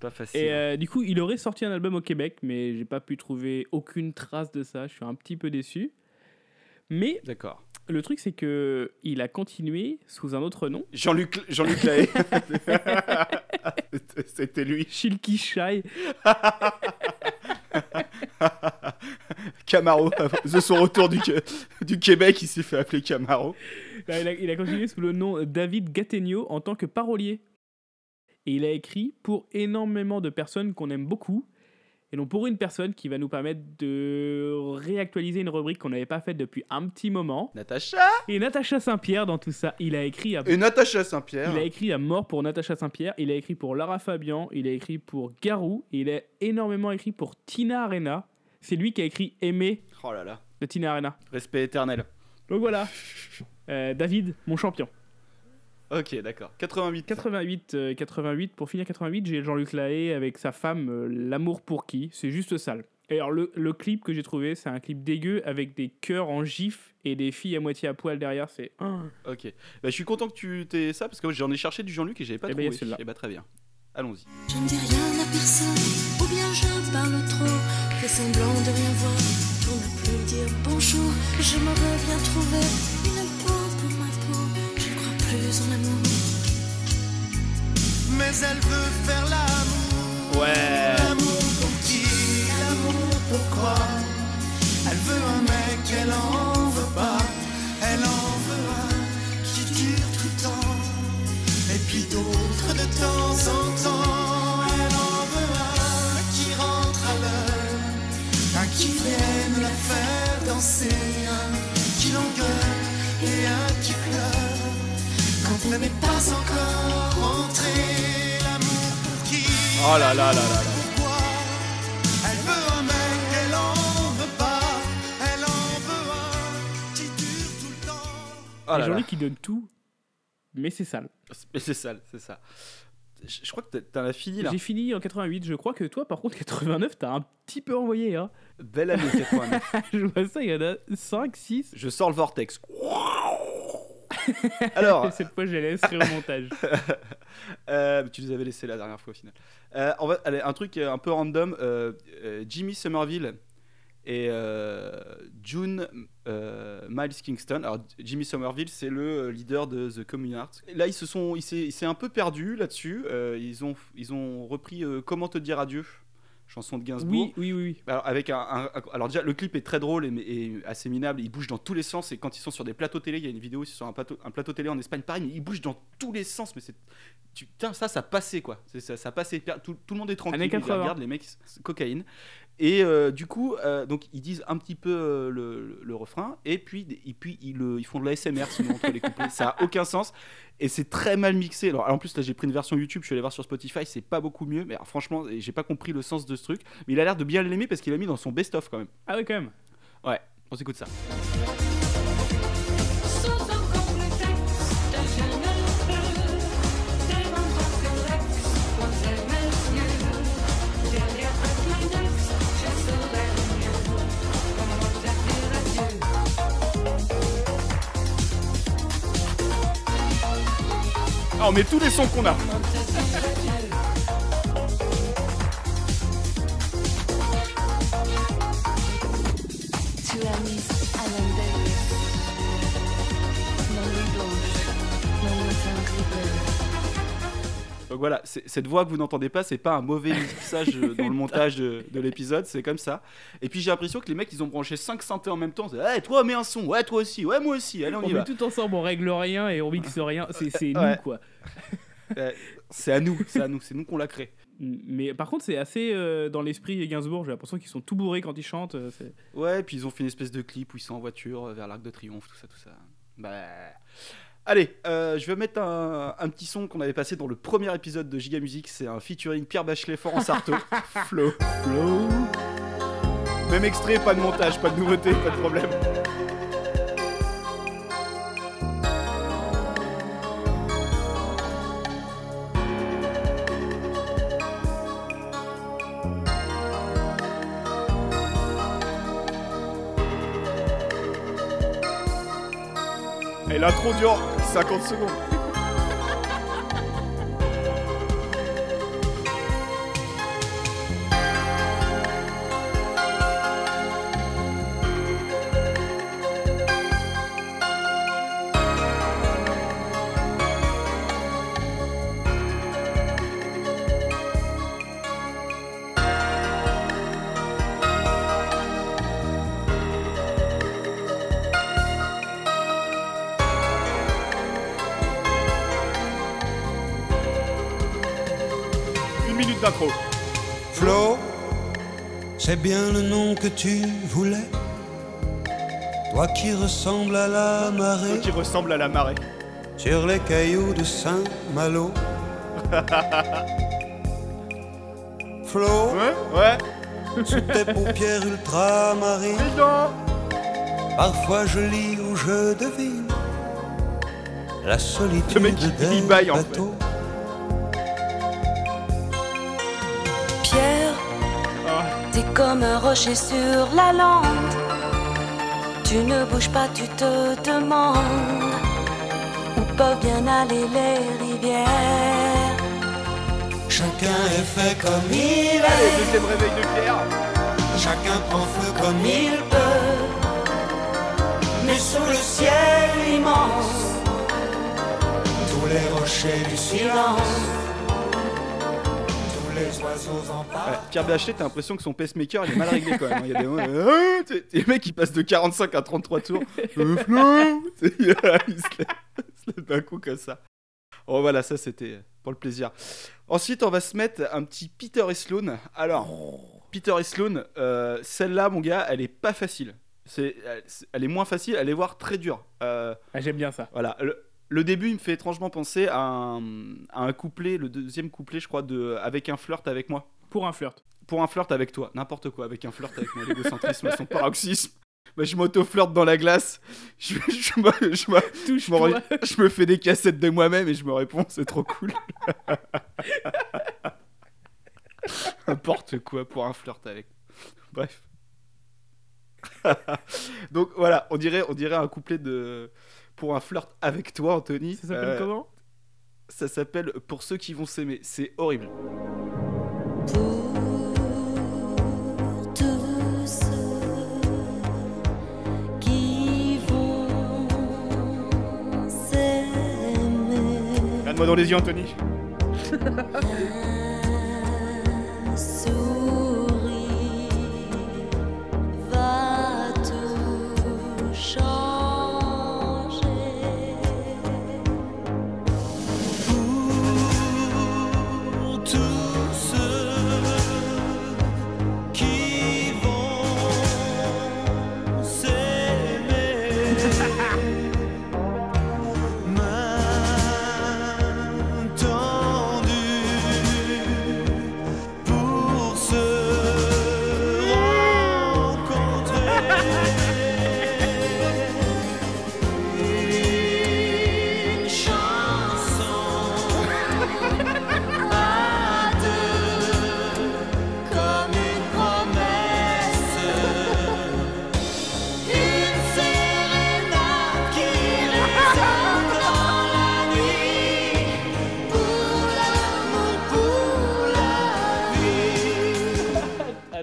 Pas facile. Et euh, du coup, il aurait sorti un album au Québec, mais j'ai pas pu trouver aucune trace de ça. Je suis un petit peu déçu. Mais D'accord. le truc, c'est que il a continué sous un autre nom, Jean-Luc Jean-Luc Lahaye. C'était lui. Shilky Shy. Camaro. De son retour du, du Québec, il s'est fait appeler Camaro. Là, il, a, il a continué sous le nom David Gattegno en tant que parolier. Et il a écrit pour énormément de personnes qu'on aime beaucoup. Et donc pour une personne qui va nous permettre de réactualiser une rubrique qu'on n'avait pas faite depuis un petit moment. Natacha Et Natacha Saint-Pierre dans tout ça, il a écrit à Et Natacha Saint-Pierre. Il a écrit à mort pour Natacha Saint-Pierre, il a écrit pour Lara Fabian, il a écrit pour Garou, et il a énormément écrit pour Tina Arena. C'est lui qui a écrit Aimer Oh là là. de Tina Arena. Respect éternel. Donc voilà, Euh, David, mon champion. Ok, d'accord. 88. 88, euh, 88, pour finir 88, j'ai Jean-Luc Lahaye avec sa femme, euh, L'amour pour qui? C'est juste sale. Et alors, le, le clip que j'ai trouvé, c'est un clip dégueu avec des cœurs en gif et des filles à moitié à poil derrière. C'est. Ok. Bah, je suis content que tu t'aies ça parce que j'en ai cherché du Jean-Luc et j'avais pas Eh ben, trouvé. celle-là. Eh bah, très bien. Allons-y. Je ne dis rien à personne, ou bien je parle trop, fais semblant de rien voir, pour ne plus dire bonjour. Je me reviens trouver Mais elle veut faire l'amour. Ouais. L'amour pour qui? L'amour pourquoi Elle veut un mec, elle en veut pas. Elle en veut un qui dure tout le temps. Et puis Oh là là là là Elle veut un mec, elle en veut pas. Elle en veut un qui dure tout le temps. Oh Les là gens là. qui donnent tout, mais c'est sale. Mais c'est ça, c'est ça. Je, je crois que t'as- t'en as fini là. J'ai fini en 88, je crois que toi, par contre, 89, t'as un petit peu envoyé. Hein. Belle année 89. je vois ça, il y en a 5, 6. Je sors le vortex. Alors, Cette fois, je les laisserai au montage. euh, tu les avais laissés la dernière fois au final. Euh, allez, un truc euh, un peu random. euh, Jimmy Somerville et June Miles Kingston. Alors Jimmy Somerville, c'est le leader de The Communards. Là, ils se sont, il s'est, un peu perdu là-dessus. Ils ont, ils ont repris Comment te dire adieu, chanson de Gainsbourg. Oui, oui, oui. oui. Alors, avec un, alors déjà, le clip est très drôle et, et assez minable. Il bouge dans tous les sens. Et quand ils sont sur des plateaux télé, il y a une vidéo sur un plateau, un plateau télé en Espagne, pareil, mais il bouge dans tous les sens. Mais c'est, putain, ça, ça passait quoi. Ça, ça passait. Tout, tout le monde est tranquille. Années ils les 80. regardent, les mecs, cocaïne. Et euh, du coup, euh, donc ils disent un petit peu euh, le, refrain et puis, et puis ils, le- ils font de la SMR sinon entre les couplets. Ça a aucun sens et c'est très mal mixé. Alors en plus là j'ai pris une version YouTube, je suis allé voir sur Spotify, c'est pas beaucoup mieux. Mais alors, franchement, j'ai pas compris le sens de ce truc. Mais il a l'air de bien l'aimer parce qu'il l'a mis dans son best-of quand même. Ah oui, quand même. Ouais, on s'écoute ça. Ah, on met tous les sons qu'on a. Donc voilà, cette voix que vous n'entendez pas, c'est pas un mauvais mixage euh, dans le montage de, de l'épisode, c'est comme ça. Et puis j'ai l'impression que les mecs ils ont branché 5 synthés en même temps. Hey, toi mets un son, ouais toi aussi, ouais moi aussi, allez on On y met va. tout ensemble, on règle rien et on mixe rien. C'est Ouais. nous, quoi. C'est à nous, c'est à nous, c'est nous qu'on l'a créé. Mais par contre, c'est assez euh, dans l'esprit Gainsbourg. J'ai l'impression qu'ils sont tout bourrés quand ils chantent. euh, Ouais, et puis ils ont fait une espèce de clip où ils sont en voiture vers l'Arc de Triomphe, tout ça, tout ça. Bah. Allez, euh, je vais mettre un, un petit son qu'on avait passé dans le premier épisode de Giga Music. C'est un featuring Pierre Bachelet, Florence Artaud. Flow. Flow. Même extrait, pas de montage, pas de nouveauté, pas de problème. Et l'intro dure 50 secondes. D'intro. Flo, c'est bien le nom que tu voulais. Toi qui ressembles à la marée Qui ressemble à la marée. sur les cailloux de Saint-Malo. Flo, Ouais, ouais. sous tes paupières ultramarines, parfois je lis ou je devine la solitude Le mec, des bateaux. Comme un rocher sur la lande. Tu ne bouges pas, tu te demandes où peuvent bien aller les rivières. Chacun est fait comme il Allez, est, deuxième réveil de Pierre. chacun prend feu comme il peut. Mais sous le ciel immense, tous les rochers du silence, Ouais. Pierre Bachelet, t'as l'impression que son pacemaker il est mal réglé quand même. Il y a des moments, euh, les mecs ils passent de 45 à 33 tours. Euh, Flo T'sais, il se lève il se lève d'un coup comme ça. Oh voilà, ça c'était pour le plaisir. Ensuite, on va se mettre un petit Peter et Sloan. Alors, Peter et Sloan, euh, celle-là, mon gars, elle est pas facile. C'est, elle, c'est- elle est moins facile, elle est voire très dure. Euh, Ah, J'aime bien ça. voilà. Le, Le début, il me fait étrangement penser à un, à un couplet, le deuxième couplet, je crois, de Avec un flirt avec moi. Pour un flirt. Pour un flirt avec toi, n'importe quoi, avec un flirt avec moi, l'égocentrisme à son paroxysme. Bah, je m'auto-flirte dans la glace, je, je, me- je me- je me- je me fais des cassettes de moi-même et je me réponds, c'est trop cool. N'importe quoi pour un flirt avec. Bref. Donc voilà, on dirait, on dirait un couplet de pour un flirt avec toi, Anthony. Ça s'appelle Euh, comment? Ça s'appelle Pour ceux qui vont s'aimer. C'est horrible. tous ceux qui vont s'aimer. Regarde-moi dans les yeux, Anthony. Un sourire va tout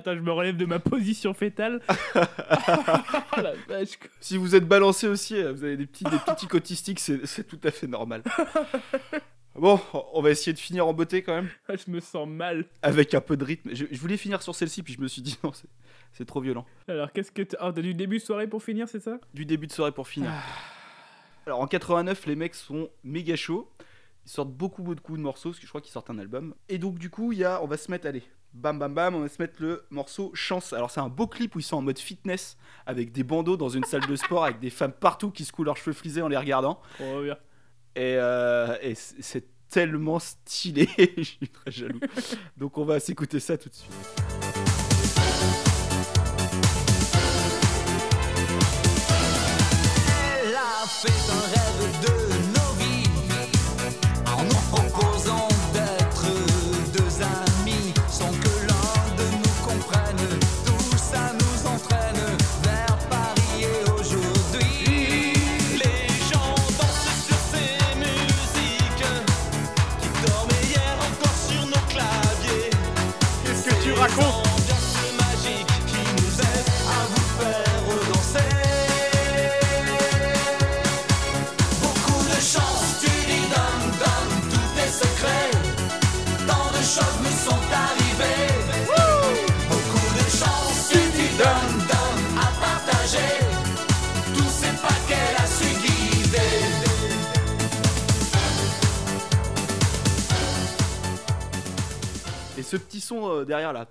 Attends, je me relève de ma position fétale. oh la vache. Si vous êtes balancé aussi, euh, vous avez des petits, des petits autistiques, c'est tout à fait normal. Bon, on va essayer de finir en beauté quand même, Ah, Je me sens mal. avec un peu de rythme. Je, je voulais finir sur celle-ci, puis je me suis dit non, c'est- trop violent. Alors, qu'est-ce que t'as oh, t'as du début de soirée pour finir, c'est ça? Du début de soirée pour finir. Alors en 89, les mecs sont méga chauds. Ils sortent beaucoup, beaucoup de morceaux, parce que je crois qu'ils sortent un album. Et donc du coup, il y a, on va se mettre, allez, bam bam bam, on va se mettre le morceau Chance. Alors c'est un beau clip où ils sont en mode fitness, avec des bandeaux dans une salle de sport, avec des femmes partout qui se coulent leurs cheveux frisés en les regardant. Oh, bien. Et, euh, et c'est tellement stylé, je suis très jaloux. Donc on va s'écouter ça tout de suite. Elle a fait un rêve de ce petit son euh, derrière là,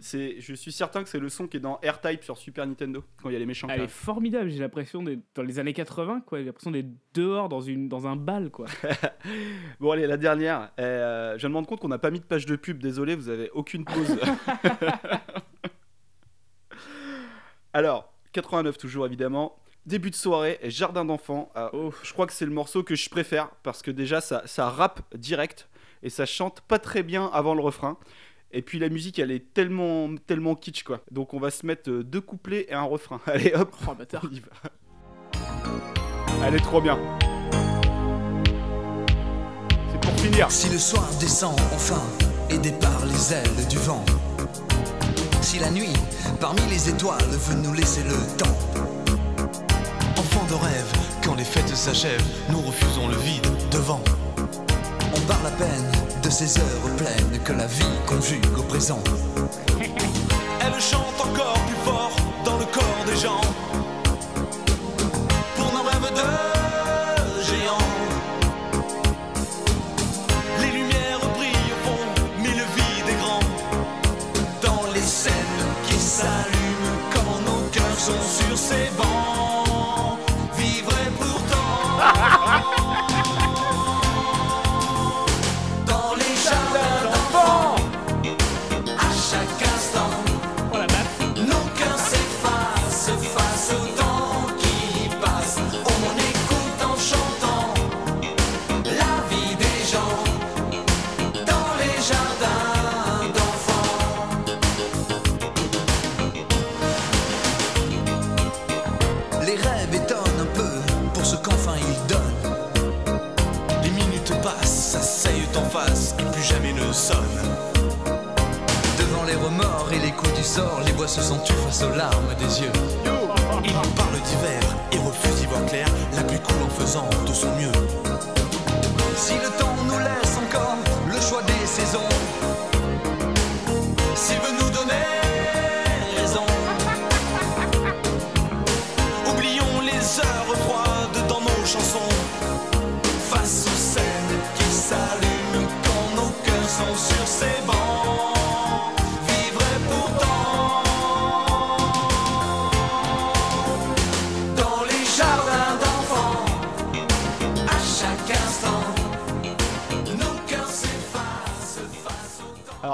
c'est, je suis certain que c'est le son qui est dans R-Type sur Super Nintendo quand il y a les méchants. Elle est formidable, j'ai l'impression d'être dans les années 80, quoi. J'ai l'impression d'être dehors dans, une, dans un bal, quoi. Bon allez, la dernière. Euh, je viens de me rendre compte qu'on n'a pas mis de page de pub. Désolé, vous avez aucune pause. Alors, 89 toujours évidemment. Début de soirée, jardin d'enfants. Ah, Je crois que c'est le morceau que je préfère parce que déjà ça, ça rappe direct et ça chante pas très bien avant le refrain. Et puis la musique elle est tellement tellement kitsch quoi. Donc on va se mettre euh, deux couplets et un refrain. Allez hop, Oh, bâtard. on y va. Elle est trop bien. C'est pour finir. Si le soir descend enfin, aidé par les ailes du vent. Si la nuit, parmi les étoiles, veut nous laisser le temps. Enfant de rêve, quand les fêtes s'achèvent, nous refusons le vide devant. On parle à peine de ces heures pleines que la vie conjugue au présent. Elle chante encore plus fort dans le corps des gens. Pour nos rêves de Devant les remords et les coups du sort, les bois se sont face aux larmes des yeux. Ils nous parlent d'hiver et refusent d'y voir clair, la pluie coule en faisant de son mieux.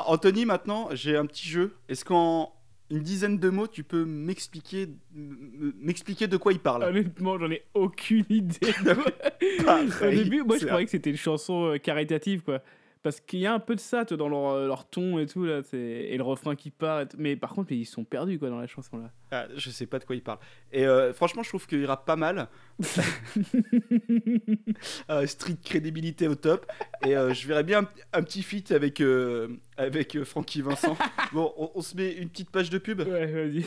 Alors Anthony, maintenant, j'ai un petit jeu. Est-ce qu'en une dizaine de mots, tu peux m'expliquer m'expliquer de quoi il parle? Honnêtement, j'en ai aucune idée. Au début, moi, je croyais que c'était une chanson euh, caritative, quoi. Parce qu'il y a un peu de ça, toi, dans leur, euh, leur ton et tout, là. Et le refrain qui part. et. Mais par contre, ils sont perdus, quoi, dans la chanson, là. Ah, je sais pas de quoi il parle. Et euh, franchement, je trouve qu'il rappe pas mal. Euh, street crédibilité au top. Et euh, je verrais bien un, un petit feat avec, avec Francky Vincent. Bon, on, on se met une petite page de pub Ouais, vas-y.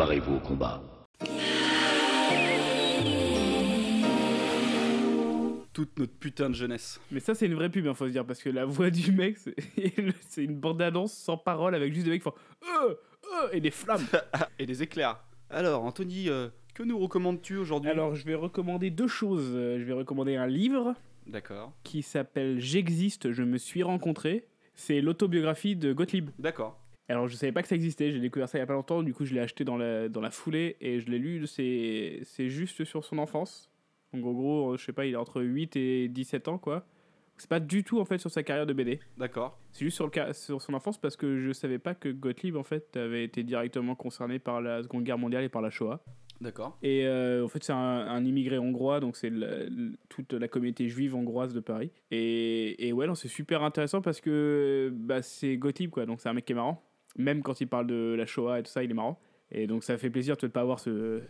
Préparez-vous au combat. toute notre putain de jeunesse. Mais ça, c'est une vraie pub, il faut se dire, parce que la voix du mec, c'est c'est une bande-annonce sans parole avec juste des mecs qui font euh, euh, et des flammes. Et des éclairs. Alors, Anthony, euh, que nous recommandes-tu aujourd'hui? Alors, je vais recommander deux choses. Euh, Je vais recommander un livre D'accord. qui s'appelle J'existe, je me suis rencontré. C'est l'autobiographie de Gottlieb. D'accord. Alors, je savais pas que ça existait, j'ai découvert ça il y a pas longtemps, du coup, je l'ai acheté dans la, dans la foulée et je l'ai lu. C'est c'est juste sur son enfance. Donc, en gros, je sais pas, il est entre 8 et 17 ans, quoi. C'est pas du tout en fait sur sa carrière de BD. D'accord. C'est juste sur, le sur son enfance parce que je savais pas que Gottlieb en fait avait été directement concerné par la Seconde Guerre mondiale et par la Shoah. D'accord. Et euh, en fait, c'est un, un immigré hongrois, donc c'est toute la communauté juive hongroise de Paris. Et, et ouais, non, c'est super intéressant parce que bah, c'est Gottlieb, quoi. Donc c'est un mec qui est marrant. Même quand il parle de la Shoah et tout ça, il est marrant. Et donc ça fait plaisir de ne pas avoir ce.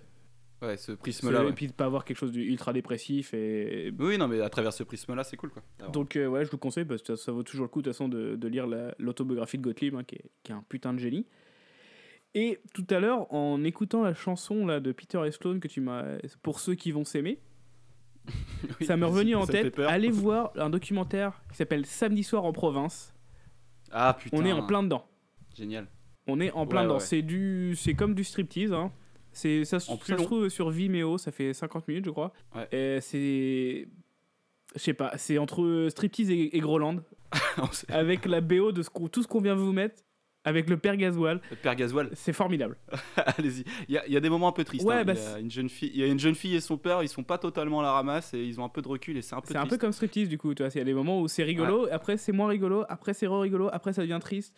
Ouais, ce prisme-là. Et puis de pas avoir quelque chose d'ultra dépressif. Et... Oui, non, mais à travers ce prisme-là, c'est cool, quoi. Alors, Donc euh, ouais, je vous conseille parce que ça, ça vaut toujours le coup de toute façon de, de lire la- l'autobiographie de Gottlieb, hein, qui, est, qui est un putain de génie. Et tout à l'heure, en écoutant la chanson là de Peter et Sloan que tu m'as, pour ceux qui vont s'aimer, oui, ça m'est revenu en me tête. Allez voir un documentaire qui s'appelle Samedi soir en province. Ah putain. On est en plein dedans. Génial. On est en plein Ouais, dedans. ouais. C'est du, c'est comme du striptease. Hein. C'est ça, se- ça trouve sur Vimeo. Ça fait 50 minutes, je crois. Ouais. C'est, je sais pas, c'est entre striptease et, et Groland avec la BO de ce tout ce qu'on vient vous mettre. Avec le père Gasoil, Le père Gasoil, c'est formidable. allez-y. Il y, a- il y a des moments un peu tristes. Ouais, hein. bah, il, y a une jeune fille, il y a une jeune fille et son père, ils sont pas totalement à la ramasse et ils ont un peu de recul et c'est un peu C'est un peu comme striptease du coup, tu vois. Il y a des moments où c'est rigolo, après c'est moins rigolo, après c'est re-rigolo, après ça devient triste.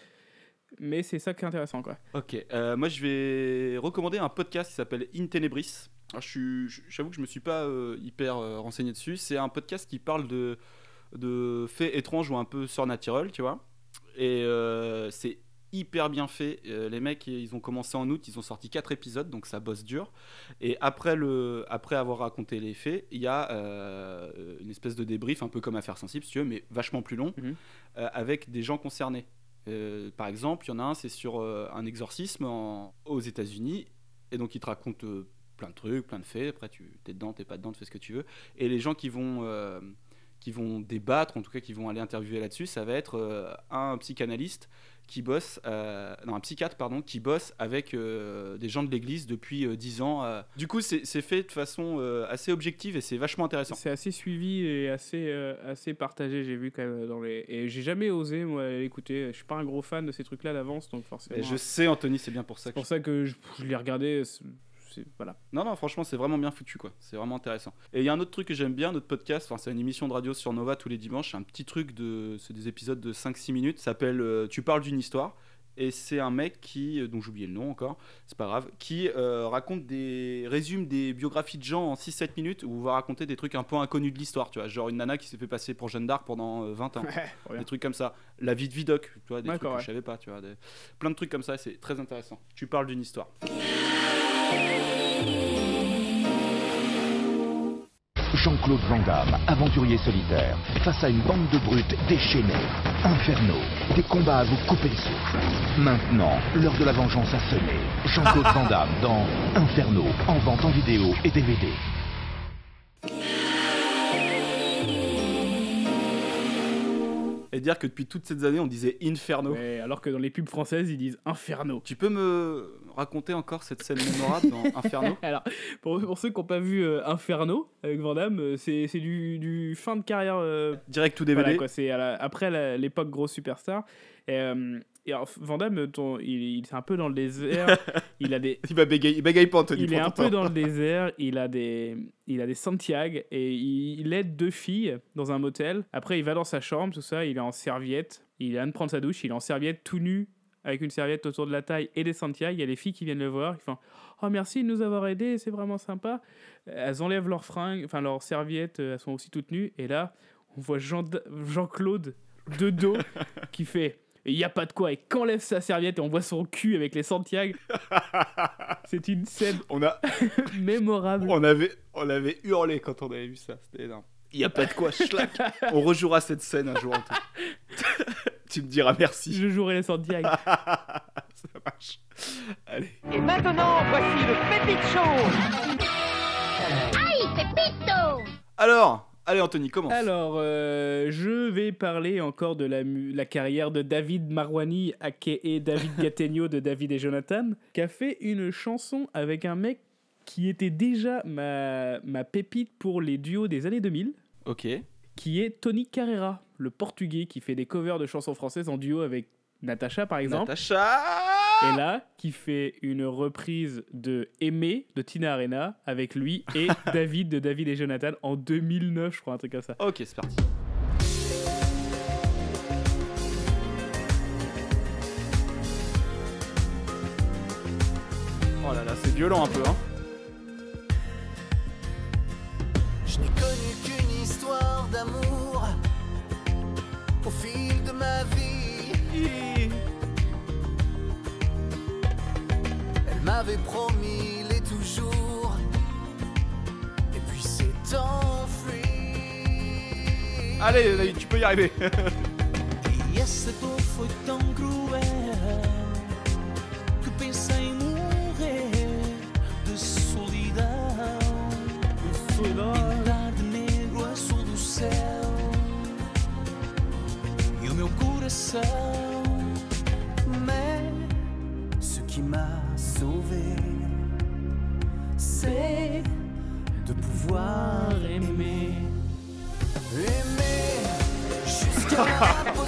Mais c'est ça qui est intéressant quoi. Ok, euh, moi je vais recommander un podcast qui s'appelle In Tenebris. Alors, je suis- je- J'avoue que je me suis pas euh, hyper euh, renseigné dessus. C'est un podcast qui parle de, de faits étranges ou un peu surnaturels, tu vois. Et c'est hyper bien fait. Les mecs, ils ont commencé en août, ils ont sorti 4 épisodes, donc ça bosse dur. Et après, le, après avoir raconté les faits, il y a une espèce de débrief, un peu comme Affaire Sensible, si tu veux, mais vachement plus long, Mhm. avec des gens concernés. Euh, par exemple, il y en a un, c'est sur euh, un exorcisme aux États-Unis, et donc il te raconte euh, plein de trucs, plein de faits. Après, tu es dedans, t'es pas dedans, tu fais ce que tu veux. Et les gens qui vont, qui vont débattre, en tout cas qui vont aller interviewer là-dessus, ça va être un psychanalyste qui bosse, euh, non, un psychiatre, pardon, qui bosse avec euh, des gens de l'église depuis euh, 10 ans. euh. Du coup, c'est fait de façon euh, assez objective et c'est vachement intéressant. C'est assez suivi et assez, assez partagé, j'ai vu quand même dans les. Et j'ai jamais osé moi l'écouter. Je suis pas un gros fan de ces trucs-là d'avance, donc forcément. Et je sais, Anthony, c'est bien pour ça C'est que pour ça que je, je l'ai regardé. Voilà. Non, non, franchement, c'est vraiment bien foutu, quoi. C'est vraiment intéressant. Et il y a un autre truc que j'aime bien, notre podcast, enfin, c'est une émission de radio sur Nova tous les dimanches. Un petit truc de. C'est des épisodes de 5-6 minutes. Ça s'appelle euh, Tu parles d'une histoire. Et c'est un mec qui, euh, dont j'ai oublié le nom encore, c'est pas grave, qui euh, raconte des. résume des biographies de gens en 6-7 minutes où on va raconter des trucs un peu inconnus de l'histoire, tu vois. Genre une nana qui s'est fait passer pour Jeanne d'Arc pendant euh, 20 ans. des trucs comme ça. La vie de Vidocq, tu vois, des trucs que ouais. je savais pas, tu vois. des- Plein de trucs comme ça, c'est très intéressant. Tu parles d'une histoire. Jean-Claude Van Damme, aventurier solitaire, face à une bande de brutes déchaînés, infernaux, des combats à vous couper le souffle. Maintenant, l'heure de la vengeance a sonné. Jean-Claude Van Damme dans Inferno, en vente en vidéo et DVD. Et dire que depuis toutes ces années, on disait Inferno. Ouais, alors que dans les pubs françaises, ils disent Inferno. Tu peux me raconter encore cette scène mémorable dans Inferno Alors, pour, pour ceux qui n'ont pas vu euh, Inferno avec Van Damme, euh, c'est c'est du, du fin de carrière. euh, Direct tout DVD. Voilà, c'est après l'époque grosse superstar. Et, euh, et alors, Van Damme, ton- il, il est un peu dans le désert. il a des. Il va bégayer, il bégaye pas, Anthony. Il est un peu dans le désert, il a des, il a des Santiago et il, il aide deux filles dans un motel. Après, il va dans sa chambre, tout ça, il est en serviette. Il vient de prendre sa douche, il est en serviette tout nu, avec une serviette autour de la taille et des Santiago. Il y a les filles qui viennent le voir, qui font Oh merci de nous avoir aidés, c'est vraiment sympa. Elles enlèvent leurs fringues, enfin leurs serviettes, elles sont aussi toutes nues. Et là, on voit Jean- Jean-Claude de dos qui fait il n'y a pas de quoi, et qu'enlève sa serviette et on voit son cul avec les Santiago. C'est une scène On a, mémorable. on avait, on avait hurlé quand on avait vu ça. C'était énorme. Il y a pas de quoi, schlack. on rejouera cette scène un jour, Anthony. tu me diras merci. Je jouerai les Santiago. Ça marche. Allez. Et maintenant, voici le Pépite Show ¡Ay, Pepito! Alors, allez, Anthony, commence. Alors, euh, je vais parler encore de la, la carrière de David Marwani, aka David Gattegno de David et Jonathan, qui a fait une chanson avec un mec qui était déjà ma, ma pépite pour les duos des années 2000, Ok. qui est Tony Carrera, le portugais qui fait des covers de chansons françaises en duo avec Natacha par exemple. Natacha Et là, qui fait une reprise de Aimer de Tina Arena avec lui et David de David et Jonathan en 2009, je crois, un truc comme ça. Ok, c'est parti. Oh là là, c'est violent un peu, hein. M'avait promis les toujours, et puis s'est enfuie. Allez, David, tu peux y arriver. E essa dor foi tão cruel que pensei em morrer de solidão. Pintar de negro azul do céu e o meu coração.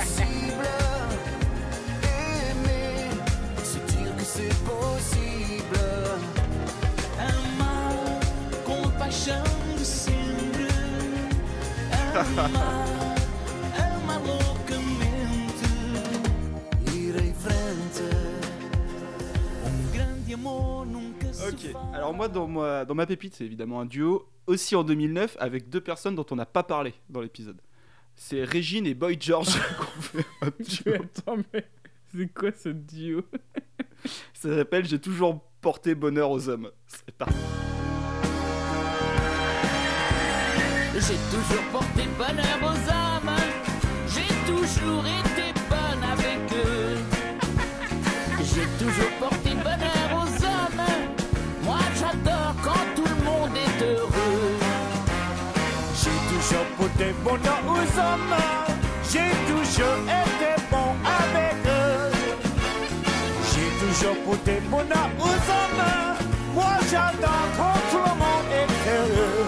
Ok, alors moi dans, ma, dans ma pépite, c'est évidemment un duo, aussi en 2009, avec deux personnes dont on n'a pas parlé dans l'épisode. C'est Régine et Boy George qu'on fait. Attends, mais c'est quoi ce duo? Ça s'appelle J'ai toujours porté bonheur aux hommes. C'est parti. J'ai toujours porté bonheur aux hommes, j'ai toujours été bonne avec eux. J'ai toujours porté aux hommes, j'ai toujours été bon avec eux. J'ai toujours porté bonheur aux hommes, moi j'adore quand tout le monde est heureux.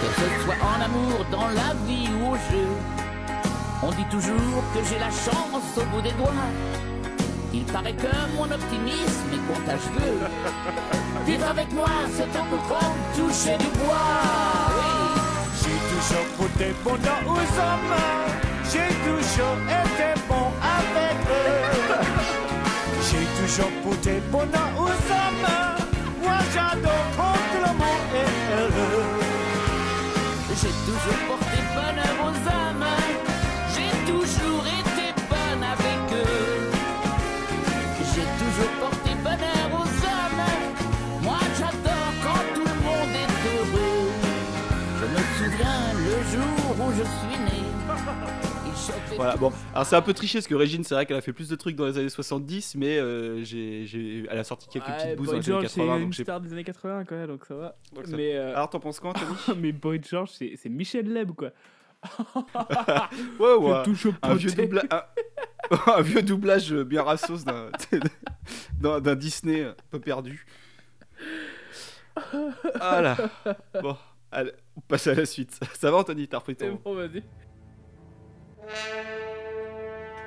Que ce soit en amour, dans la vie ou au jeu, on dit toujours que j'ai la chance au bout des doigts. Il paraît que mon optimisme est contagieux. Vivre avec moi, c'est un peu comme toucher du bois. Oui. J'ai toujours porté bonheur aux hommes, j'ai toujours été bon avec eux. J'ai toujours porté bonheur aux hommes, moi j'adore quand le monde est heureux. J'ai toujours porté bonheur aux âmes. Voilà, bon, alors c'est un peu triché parce que Régine, c'est vrai qu'elle a fait plus de trucs dans les années 70, mais euh, j'ai, j'ai- elle a sorti quelques Ouais, petites bouses dans Boy les années George, c'est 80. une Donc star des années 80, quoi, donc ça va. Donc ça- mais, euh, Alors t'en penses quoi, Anthony? Mais Boy George, c'est c'est Michel Leb, quoi. Ouais, ouais. Je touche au un, vieux poté. doubla- un... un vieux doublage bien rassos d'un, d'un, d'un Disney un peu perdu. Voilà. Bon, allez, on passe à la suite. Ça va, Anthony? T'as repris C'est ton. bon, vas-y.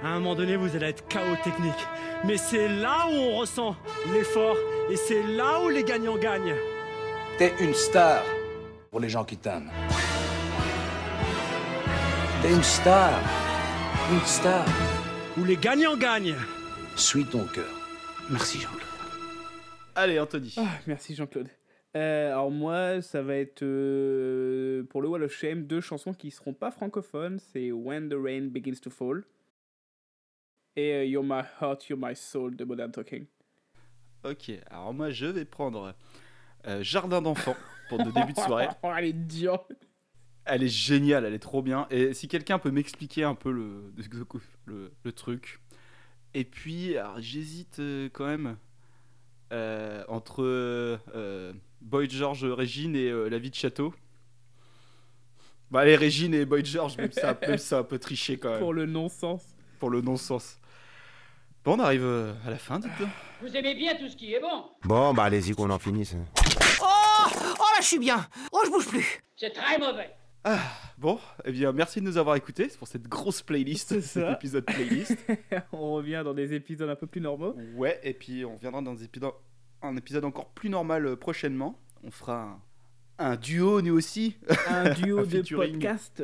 À un moment donné, vous allez être chaos technique. Mais c'est là où on ressent l'effort et c'est là où les gagnants gagnent. T'es une star pour les gens qui t'aiment. T'es une star. Une star. Où les gagnants gagnent. Suis ton cœur. Merci Jean-Claude. Allez, Anthony. Ah, merci Jean-Claude. Euh, alors moi, ça va être euh, pour le Wall of Shame deux chansons qui seront pas francophones. C'est When the Rain Begins to Fall et euh, You're My Heart, You're My Soul de Modern Talking. Ok, alors moi je vais prendre Jardin d'enfants pour nos débuts de soirée. Oh, elle est dure. Elle est géniale, elle est trop bien. Et si quelqu'un peut m'expliquer un peu le, le, le truc. Et puis, j'hésite quand même entre euh, Boy George, Régine et euh, La vie de château. Bah, allez, Régine et Boy George, même si ça, même c'est un peu triché quand même. Pour le non-sens. Pour le non-sens. Bon, on arrive euh, à la fin, dites-le. Vous aimez bien tout ce qui est bon Bon, bah allez-y qu'on en finisse. Oh Oh là, je suis bien Oh, je bouge plus C'est très mauvais Bon, eh bien, merci de nous avoir écoutés pour cette grosse playlist, cet épisode playlist. On revient dans des épisodes un peu plus normaux. Ouais, et puis on reviendra dans un épisode, un épisode encore plus normal euh, prochainement. On fera un, un duo, nous aussi. Un duo Un de featuring. podcasts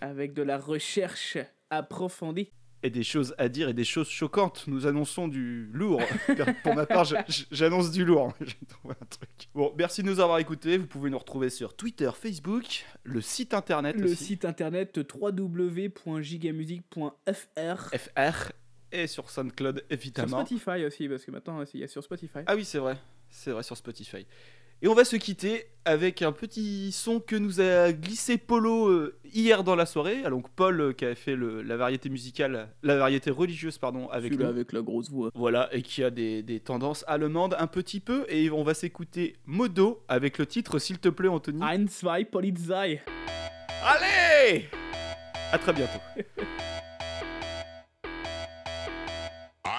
avec de la recherche approfondie. Et des choses à dire et des choses choquantes. Nous annonçons du lourd. Pour ma part, j'a- j'annonce du lourd. J'ai trouvé un truc. Bon, merci de nous avoir écoutés. Vous pouvez nous retrouver sur Twitter, Facebook, le site internet Le aussi. site internet www.gigamusic.fr. FR et sur SoundCloud Sur évidemment. Spotify aussi, parce que maintenant il y a sur Spotify. Ah oui, c'est vrai. C'est vrai sur Spotify. Et on va se quitter avec un petit son que nous a glissé Polo euh, hier dans la soirée. Ah, donc Paul euh, qui avait fait le- la variété musicale, la variété religieuse pardon, avec la grosse voix. Voilà, et qui a des, des tendances allemandes un petit peu. Et on va s'écouter Modo avec le titre, s'il te plaît, Anthony. Ein, zwei, Polizei. Allez À très bientôt.